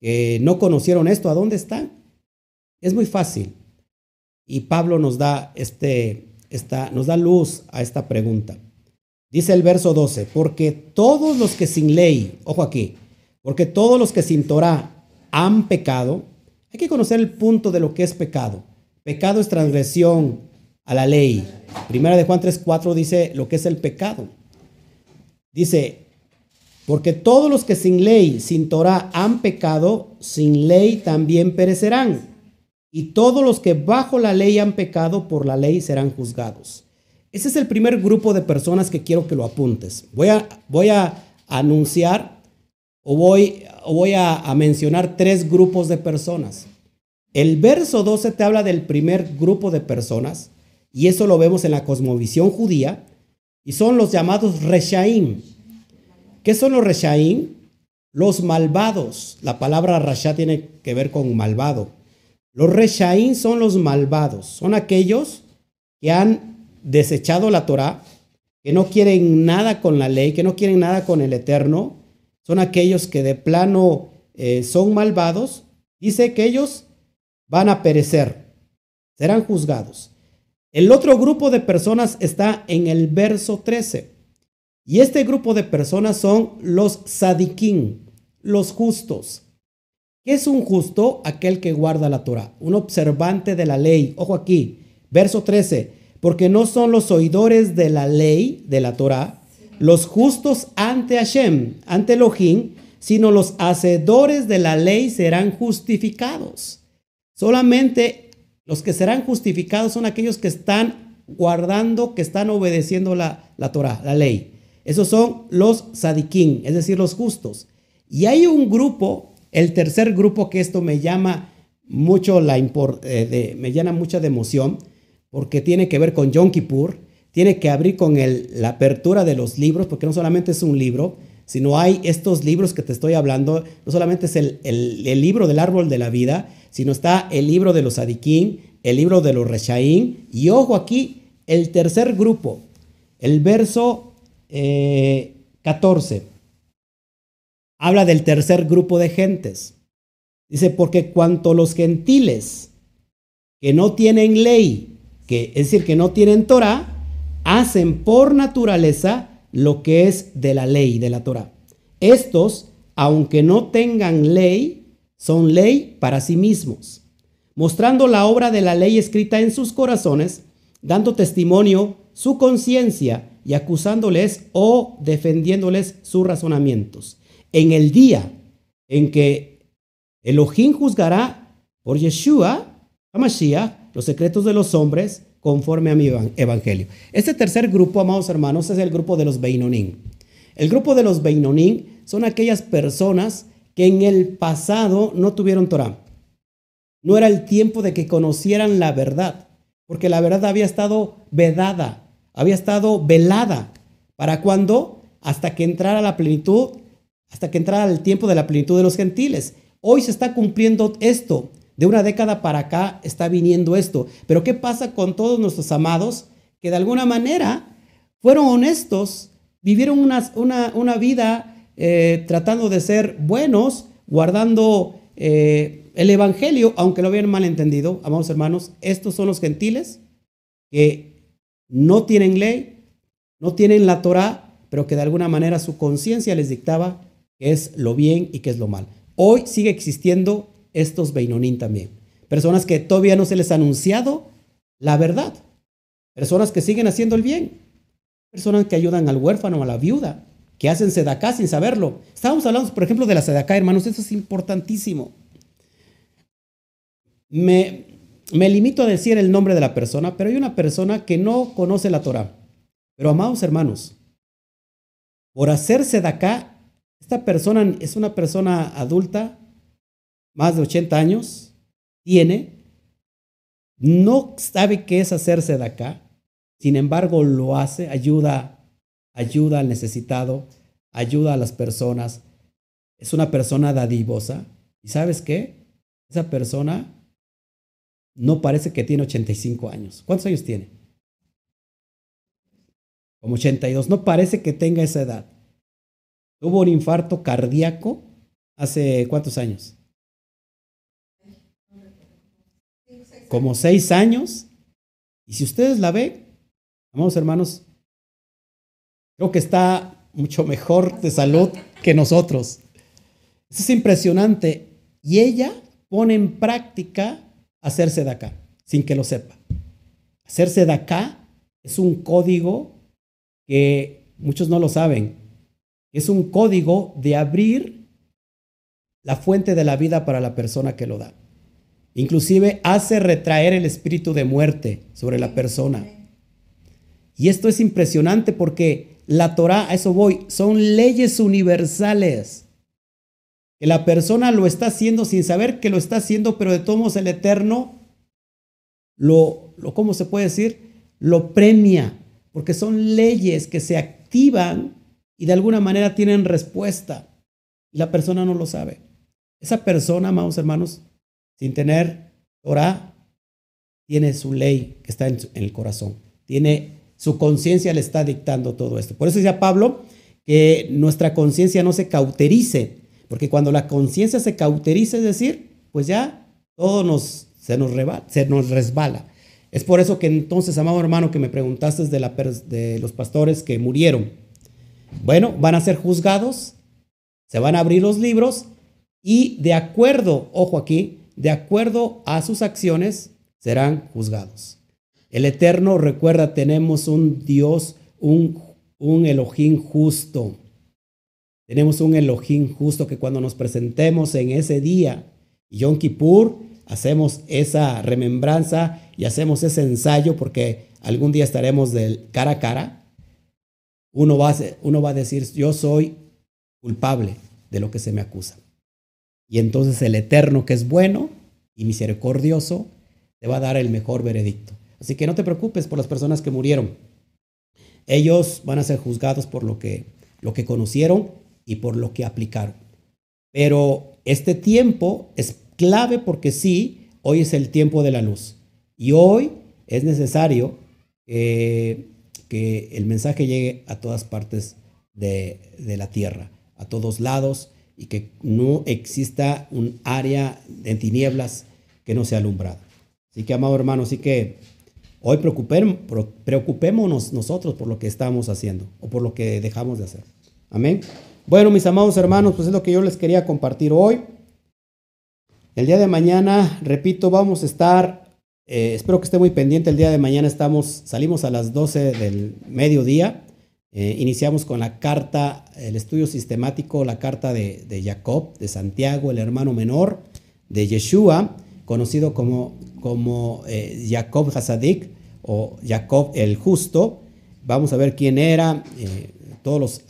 que no conocieron esto? ¿A dónde están? Es muy fácil. Y Pablo nos da, este, nos da luz a esta pregunta. Dice el verso 12, porque todos los que sin ley, ojo aquí, porque todos los que sin Torah han pecado, hay que conocer el punto de lo que es pecado. Pecado es transgresión a la ley. Primera de Juan 3:4 dice lo que es el pecado. Dice, porque todos los que sin ley, sin Torah han pecado, sin ley también perecerán. Y todos los que bajo la ley han pecado, por la ley serán juzgados. Ese es el primer grupo de personas que quiero que lo apuntes. Voy a, voy a anunciar o voy, voy a, a mencionar tres grupos de personas. El verso 12 te habla del primer grupo de personas, y eso lo vemos en la cosmovisión judía, y son los llamados Reshaim. ¿Qué son los Reshaim? Los malvados. La palabra Rasha tiene que ver con malvado. Los Reshaim son los malvados, son aquellos que han desechado la Torah, que no quieren nada con la ley, que no quieren nada con el Eterno, son aquellos que de plano eh, son malvados. Dice que ellos van a perecer, serán juzgados. El otro grupo de personas está en el verso 13. Y este grupo de personas son los sadiquín, los justos. ¿Qué es un justo? Aquel que guarda la Torah, un observante de la ley. Ojo aquí, verso 13. Porque no son los oidores de la ley, de la Torah, los justos ante Hashem, ante Elohim, sino los hacedores de la ley serán justificados. Solamente los que serán justificados son aquellos que están guardando, que están obedeciendo la, la Torah, la ley. Esos son los sadiquín, es decir, los justos. Y hay un grupo, el tercer grupo que esto me llama mucho la eh, me llena mucha de emoción, porque tiene que ver con Yom Kippur, tiene que abrir con el, la apertura de los libros, porque no solamente es un libro, sino hay estos libros que te estoy hablando, no solamente es el, el libro del árbol de la vida, sino está el libro de los Adiquín, el libro de los Reshaín, y ojo aquí, el tercer grupo, el verso 14, eh, habla del tercer grupo de gentes. Dice, porque cuanto los gentiles que no tienen ley, que es decir, que no tienen Torah, hacen por naturaleza lo que es de la ley, de la Torah. Estos, aunque no tengan ley, son ley para sí mismos, mostrando la obra de la ley escrita en sus corazones, dando testimonio su conciencia y acusándoles o defendiéndoles sus razonamientos. En el día en que Elohim juzgará por Yeshua, Hamashiach, los secretos de los hombres, conforme a mi evangelio. Este tercer grupo, amados hermanos, es el grupo de los Beinonim. El grupo de los Beinonim son aquellas personas que en el pasado no tuvieron Torah. No era el tiempo de que conocieran la verdad, porque la verdad había estado vedada, había estado velada. ¿Para cuándo? Hasta que entrara la plenitud, hasta que entrara el tiempo de la plenitud de los gentiles. Hoy se está cumpliendo esto. De una década para acá está viniendo esto. Pero ¿qué pasa con todos nuestros amados que de alguna manera fueron honestos, vivieron una, una, una vida eh, tratando de ser buenos, guardando eh, el Evangelio, aunque lo habían mal entendido, amados hermanos, estos son los gentiles que no tienen ley, no tienen la Torah, pero que de alguna manera su conciencia les dictaba que es lo bien y que es lo mal. Hoy sigue existiendo estos Beinonín también. Personas que todavía no se les ha anunciado la verdad. Personas que siguen haciendo el bien. Personas que ayudan al huérfano, a la viuda que hacen sedacá sin saberlo. Estábamos hablando, por ejemplo, de la sedacá, hermanos, eso es importantísimo. Me, me limito a decir el nombre de la persona, pero hay una persona que no conoce la Torah. Pero amados hermanos, por hacerse de esta persona es una persona adulta, más de 80 años, tiene, no sabe qué es hacerse de sin embargo lo hace, ayuda, ayuda al necesitado, ayuda a las personas, es una persona dadivosa. ¿Y sabes qué? Esa persona no parece que tiene 85 años. ¿Cuántos años tiene? Como 82. No parece que tenga esa edad. Tuvo un infarto cardíaco hace cuántos años? Como seis años. Y si ustedes la ven, amados hermanos, creo que está mucho mejor de salud que nosotros. Es impresionante. Y ella pone en práctica hacerse de acá, sin que lo sepa. Hacerse de acá es un código que muchos no lo saben. Es un código de abrir la fuente de la vida para la persona que lo da. Inclusive hace retraer el espíritu de muerte sobre la persona. Y esto es impresionante porque la Torah, a eso voy, son leyes universales. Que la persona lo está haciendo sin saber que lo está haciendo, pero de todos modos el Eterno lo, lo, ¿cómo se puede decir? Lo premia, porque son leyes que se activan y de alguna manera tienen respuesta. Y la persona no lo sabe. Esa persona, amados hermanos, sin tener Torah, tiene su ley que está en, en el corazón. Tiene su conciencia le está dictando todo esto. Por eso decía Pablo que nuestra conciencia no se cauterice, porque cuando la conciencia se cauteriza, es decir, pues ya todo nos, se, nos resbala. Es por eso que entonces, amado hermano, que me preguntaste de, la, de los pastores que murieron. Bueno, van a ser juzgados, se van a abrir los libros y de acuerdo, ojo aquí, de acuerdo a sus acciones, serán juzgados. El Eterno, recuerda, tenemos un Dios, un, un Elohim justo. Tenemos un Elohim justo que cuando nos presentemos en ese día, Yom Kippur, hacemos esa remembranza y hacemos ese ensayo porque algún día estaremos del cara a cara. Uno va, a, uno va a decir, yo soy culpable de lo que se me acusa. Y entonces el Eterno, que es bueno y misericordioso, te va a dar el mejor veredicto. Así que no te preocupes por las personas que murieron. Ellos van a ser juzgados por lo que, lo que conocieron y por lo que aplicaron. Pero este tiempo es clave porque sí, hoy es el tiempo de la luz. Y hoy es necesario que el mensaje llegue a todas partes de, de la tierra, a todos lados, y que no exista un área de tinieblas que no sea alumbrada. Así que, amado hermano, así que hoy preocupémonos nosotros por lo que estamos haciendo o por lo que dejamos de hacer. Amén. Bueno, mis amados hermanos, pues es lo que yo les quería compartir hoy. El día de mañana, repito, vamos a estar, eh, espero que esté muy pendiente, el día de mañana estamos, salimos a las 12 del mediodía, eh, iniciamos con la carta, el estudio sistemático, la carta de, de, Jacob, de Santiago, el hermano menor de Yeshua, conocido como, como eh, Jacob Hasadik o Jacob el justo. Vamos a ver quién era todo los,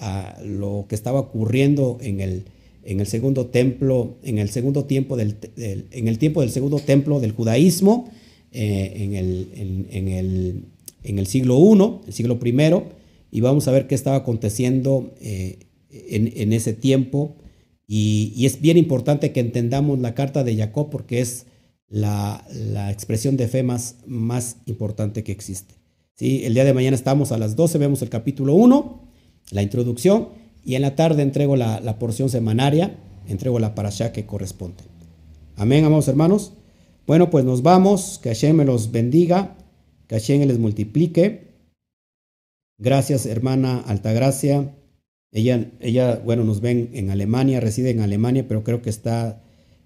lo que estaba ocurriendo en el, en el segundo templo, en el segundo tiempo del, en el tiempo del segundo templo del judaísmo, eh, en, el, en, el, en, el, siglo I, el siglo I, y vamos a ver qué estaba aconteciendo eh, en, ese tiempo. Y, y, es bien importante que entendamos la carta de Jacob porque es la, la expresión de fe más, más importante que existe. ¿Sí? El día de mañana estamos a las 12, vemos el capítulo 1 la introducción y en la tarde entrego la, porción semanaria, entrego la parasha que corresponde. Amén, amados hermanos. Bueno, pues nos vamos, que Hashem me los bendiga, que Hashem les multiplique. Gracias, hermana Altagracia. Ella, ella, bueno, nos ven en Alemania, reside en Alemania, pero creo que está,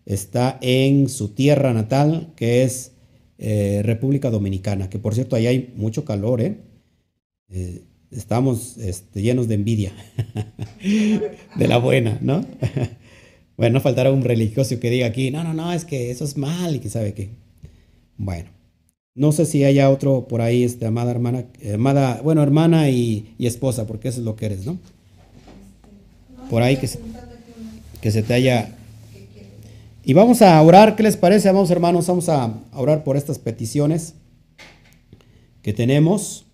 está en su tierra natal, que es eh, República Dominicana, que por cierto, ahí hay mucho calor, ¿eh? eh estamos este, llenos de envidia, de la buena, ¿no? bueno, no faltará un religioso que diga aquí, no, no, no, es que eso es mal y que sabe qué. Bueno, no sé si haya otro por ahí, este, amada hermana, amada, bueno, hermana y, y esposa, porque eso es lo que eres, ¿no? Por ahí que se, que se te haya... Y vamos a orar, ¿qué les parece, amados hermanos? Vamos a orar por estas peticiones que tenemos.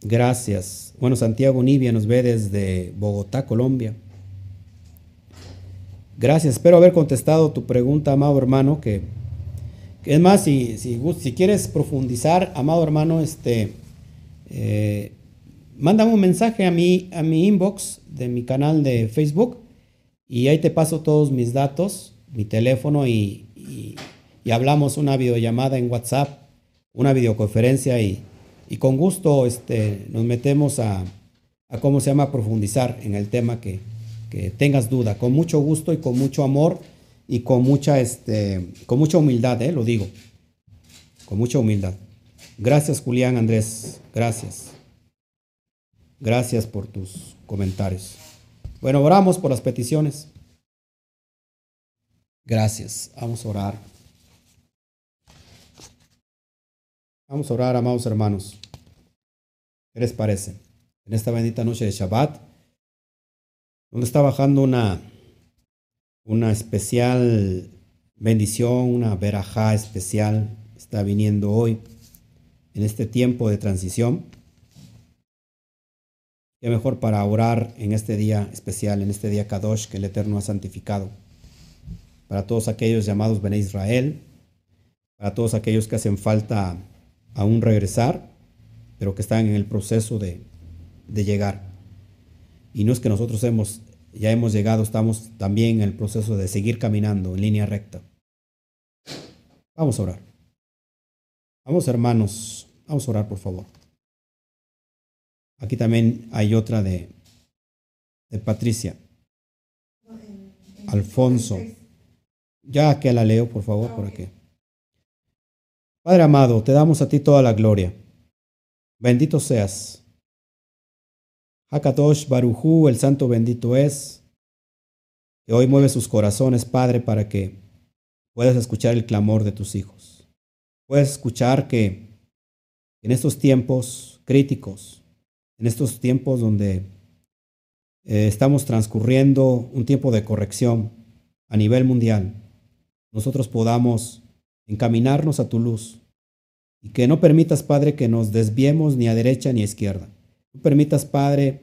Gracias. Bueno, Santiago Nibia nos ve desde Bogotá, Colombia. Gracias. Espero haber contestado tu pregunta, amado hermano. Que, es más, si, si, si, quieres profundizar, amado hermano, este, eh, mándame un mensaje a mi, a mi inbox de mi canal de Facebook y ahí te paso todos mis datos, mi teléfono y, y, y hablamos una videollamada en WhatsApp, una videoconferencia y y con gusto este, nos metemos a, cómo se llama, profundizar en el tema que, tengas duda, con mucho gusto y con mucho amor y con mucha, este, con mucha humildad, ¿eh? lo digo, con mucha humildad. Gracias Julián Andrés, gracias. Gracias por tus comentarios. Bueno, oramos por las peticiones. Gracias. Vamos a orar. Vamos a orar, amados hermanos. ¿Qué les parece? En esta bendita noche de Shabbat, donde está bajando una, una especial bendición, una verajá especial, está viniendo hoy, en este tiempo de transición. Qué mejor para orar en este día especial, en este día Kadosh que el Eterno ha santificado. Para todos aquellos llamados Bene Israel, para todos aquellos que hacen falta aún regresar, pero que están en el proceso de, llegar. Y no es que nosotros hemos, ya hemos llegado, estamos también en el proceso de seguir caminando en línea recta. Vamos a orar. Vamos hermanos, vamos a orar por favor. Aquí también hay otra de, de Patricia. Alfonso. Ya que la leo, por favor, por aquí. Padre amado, te damos a ti toda la gloria. Bendito seas. Hakatosh Barujú, el santo bendito es, que hoy mueve sus corazones, Padre, para que puedas escuchar el clamor de tus hijos. Puedes escuchar que en estos tiempos críticos, en estos tiempos donde eh, estamos transcurriendo un tiempo de corrección a nivel mundial, nosotros podamos encaminarnos a tu luz y que no permitas, Padre, que nos desviemos ni a derecha ni a izquierda. No permitas, Padre,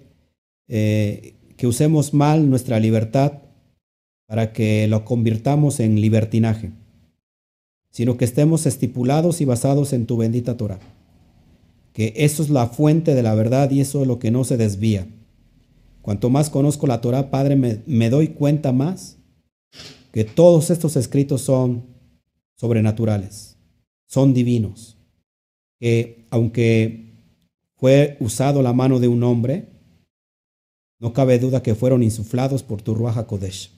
eh, que usemos mal nuestra libertad para que lo convirtamos en libertinaje, sino que estemos estipulados y basados en tu bendita Torah. Que eso es la fuente de la verdad y eso es lo que no se desvía. Cuanto más conozco la Torah, Padre, me, me doy cuenta más que todos estos escritos son sobrenaturales, son divinos que aunque fue usado la mano de un hombre, no cabe duda que fueron insuflados por tu Ruaja Kodesh,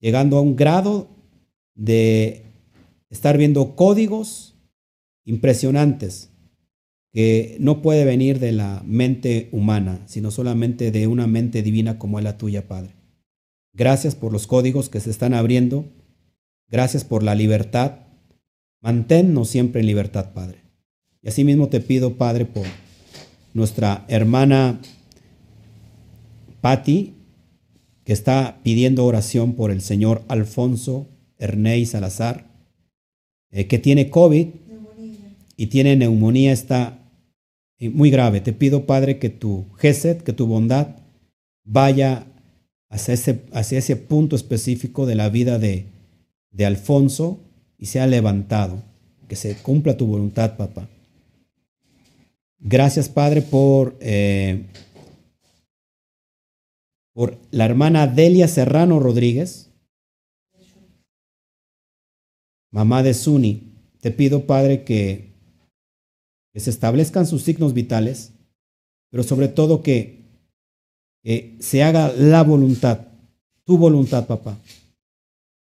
llegando a un grado de estar viendo códigos impresionantes que no puede venir de la mente humana, sino solamente de una mente divina como es la tuya, Padre. Gracias por los códigos que se están abriendo. Gracias por la libertad. Manténnos siempre en libertad, Padre. Y asimismo te pido, Padre, por nuestra hermana Patti, que está pidiendo oración por el señor Alfonso Ernei Salazar, eh, que tiene COVID y tiene neumonía, está eh, muy grave. Te pido, Padre, que tu gesed, que tu bondad vaya hacia ese, hacia ese punto específico de la vida de, de Alfonso y sea levantado. Que se cumpla tu voluntad, papá. Gracias, Padre, por, eh, por la hermana Delia Serrano Rodríguez, mamá de Suni. Te pido, Padre, que, se establezcan sus signos vitales, pero sobre todo que, que se haga la voluntad, tu voluntad, papá.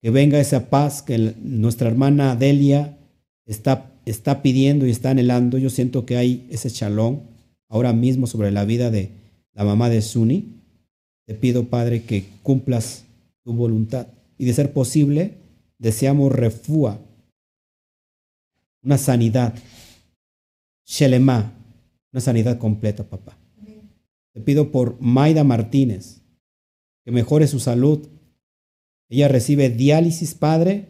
Que venga esa paz que nuestra hermana Delia está está pidiendo y está anhelando. Yo siento que hay ese chalón ahora mismo sobre la vida de la mamá de Suni. te pido, Padre, que cumplas tu voluntad. Y de ser posible, deseamos refúa, una sanidad, Shelema, una sanidad completa, papá. Te pido por Maida Martínez, que mejore su salud. Ella recibe diálisis, Padre,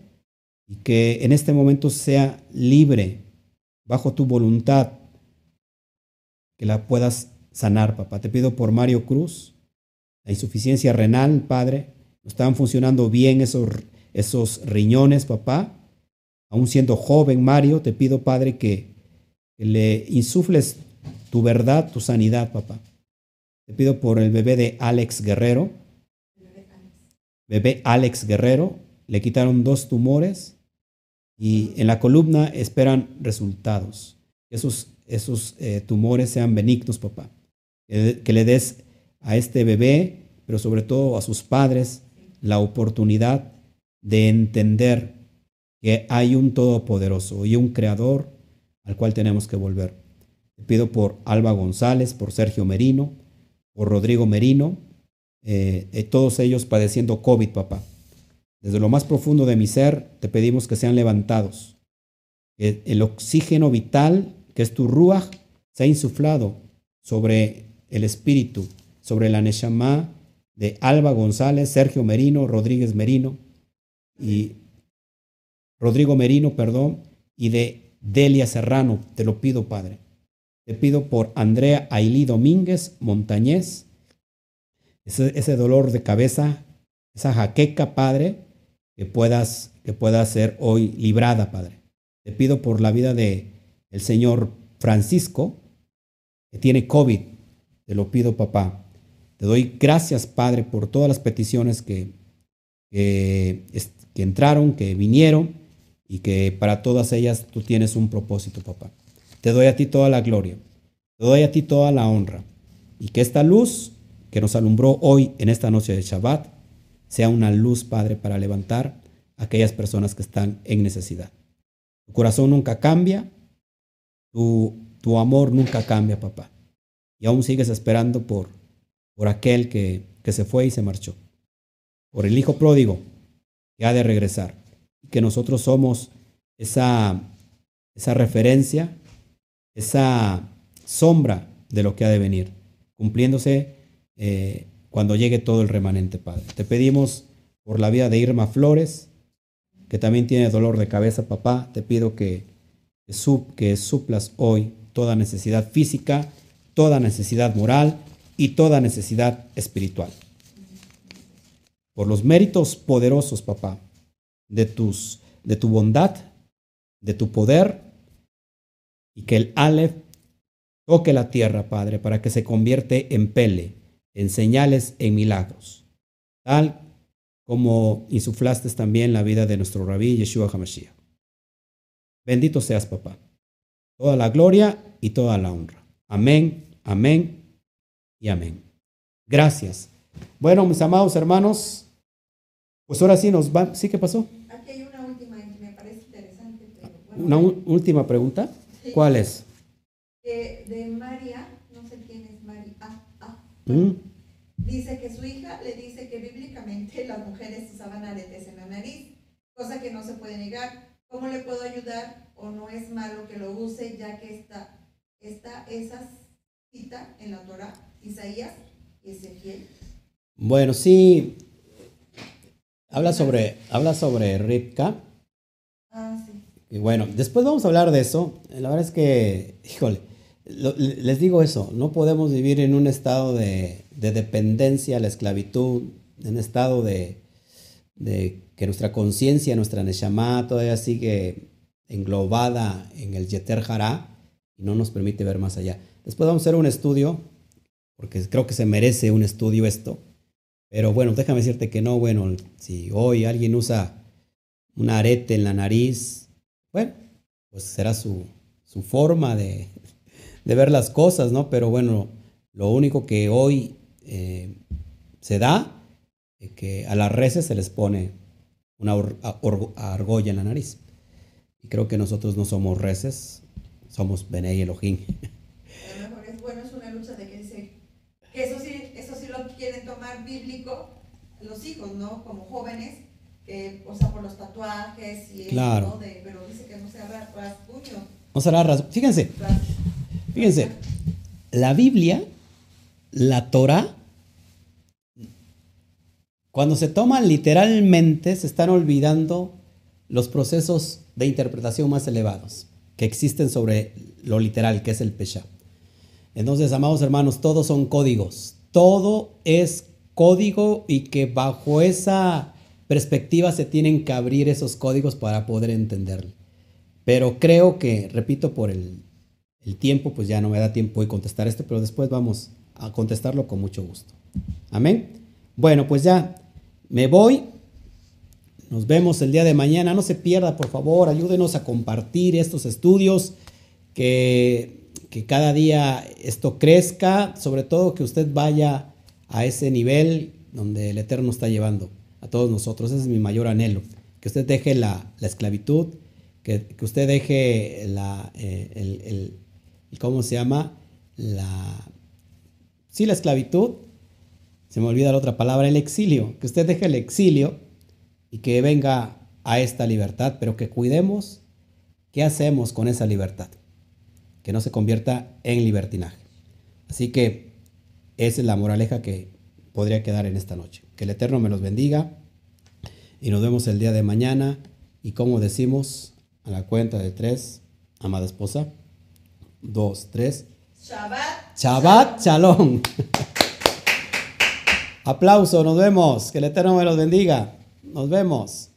y que en este momento sea libre, bajo tu voluntad, que la puedas sanar, papá. Te pido por Mario Cruz, la insuficiencia renal, Padre. No están funcionando bien esos, esos riñones, papá. Aún siendo joven, Mario, te pido, Padre, que, le insufles tu verdad, tu sanidad, papá. Te pido por el bebé de Alex Guerrero. Bebé Alex Guerrero. Le quitaron dos tumores y en la columna esperan resultados. Esos, esos eh, tumores sean benignos, papá. Que, que le des a este bebé, pero sobre todo a sus padres, la oportunidad de entender que hay un todopoderoso y un creador al cual tenemos que volver. Te pido por Alba González, por Sergio Merino, por Rodrigo Merino, eh, eh, todos ellos padeciendo COVID, papá. Desde lo más profundo de mi ser, te pedimos que sean levantados. Que el oxígeno vital, que es tu ruach, sea insuflado sobre el espíritu, sobre la Neshama de Alba González, Sergio Merino, Rodríguez Merino y Rodrigo Merino, perdón, y de Delia Serrano. Te lo pido, Padre. Te pido por Andrea Ailí Domínguez Montañez, ese, ese, dolor de cabeza, esa jaqueca, Padre, que puedas, que pueda ser hoy librada, Padre. Te pido por la vida de el Señor Francisco, que tiene COVID. Te lo pido, papá. Te doy gracias, Padre, por todas las peticiones que, que, que entraron, que vinieron y que para todas ellas tú tienes un propósito, papá. Te doy a ti toda la gloria, te doy a ti toda la honra y que esta luz que nos alumbró hoy en esta noche de Shabbat sea una luz, Padre, para levantar a aquellas personas que están en necesidad. Tu corazón nunca cambia, tu, tu amor nunca cambia, papá. Y aún sigues esperando por por aquel que, que se fue y se marchó, por el hijo pródigo que ha de regresar, que nosotros somos esa, esa referencia, esa sombra de lo que ha de venir, cumpliéndose eh, cuando llegue todo el remanente, Padre. Te pedimos por la vida de Irma Flores, que también tiene dolor de cabeza, papá, te pido que, que, que suplas hoy toda necesidad física, toda necesidad moral y toda necesidad espiritual. Por los méritos poderosos, papá, de, tus, de tu bondad, de tu poder, y que el Aleph toque la tierra, Padre, para que se convierte en pele, en señales, en milagros, tal como insuflaste también la vida de nuestro rabí Yeshua HaMashiach. Bendito seas, papá. Toda la gloria y toda la honra. Amén, amén y amén. Gracias. Bueno, mis amados hermanos, pues ahora sí nos va. ¿Sí qué pasó? Aquí hay una última que me parece interesante. ¿Una última pregunta? ¿Cuál es? de María, no sé quién es María. Ah, ah, ¿Mm? Dice que su hija le dice que bíblicamente las mujeres usaban aretes en la nariz, cosa que no se puede negar. ¿Cómo le puedo ayudar o no es malo que lo use ya que está, está esa cita en la Torah Isaías y Ezequiel. Bueno, sí. Habla sobre, habla sobre Ripka. Ah, sí. Y bueno, después vamos a hablar de eso. La verdad es que, híjole, les digo eso, no podemos vivir en un estado de, dependencia, la esclavitud, en un estado de, que nuestra conciencia, nuestra Neshama todavía sigue englobada en el Yeter Hará y no nos permite ver más allá. Después vamos a hacer un estudio porque creo que se merece un estudio esto. Pero bueno, déjame decirte que no, bueno, si hoy alguien usa un arete en la nariz, bueno, pues será su, su forma de, de, ver las cosas, ¿no? Pero bueno, lo único que hoy eh, se da es que a las reses se les pone una argolla en la nariz. Y creo que nosotros no somos reses, somos Benei A lo mejor es bueno, es una lucha de que eso sí, eso sí lo quieren tomar bíblico, los hijos, ¿no? Como jóvenes, que, o sea, por los tatuajes y eso, Claro. ¿no? De- pero dice que no se haga rasguño. No será ras- Fíjense, fíjense, la Biblia, la Torah, cuando se toman literalmente, se están olvidando los procesos de interpretación más elevados que existen sobre lo literal, que es el Pesha. Entonces, amados hermanos, todos son códigos. Todo es código y que bajo esa perspectiva se tienen que abrir esos códigos para poder entenderlo. Pero creo que, repito, por el, el tiempo, pues ya no me da tiempo de contestar este, pero después vamos a contestarlo con mucho gusto. Amén. Bueno, pues ya me voy. Nos vemos el día de mañana. No se pierda, por favor, ayúdenos a compartir estos estudios, que, que cada día esto crezca, sobre todo que usted vaya a ese nivel donde el Eterno está llevando a todos nosotros. Ese es mi mayor anhelo, que usted deje la, la esclavitud, que, que usted deje la, eh, el, el- ¿cómo se llama? La, sí, la esclavitud, se me olvida la otra palabra, el exilio, que usted deje el exilio y que venga a esta libertad, pero que cuidemos qué hacemos con esa libertad, que no se convierta en libertinaje. Así que esa es la moraleja que podría quedar en esta noche. Que el Eterno me los bendiga y nos vemos el día de mañana y como decimos a la cuenta de tres, amada esposa, dos, tres, Shabbat. Shabbat Shalom. Aplauso, nos vemos. Que el Eterno me los bendiga. Nos vemos.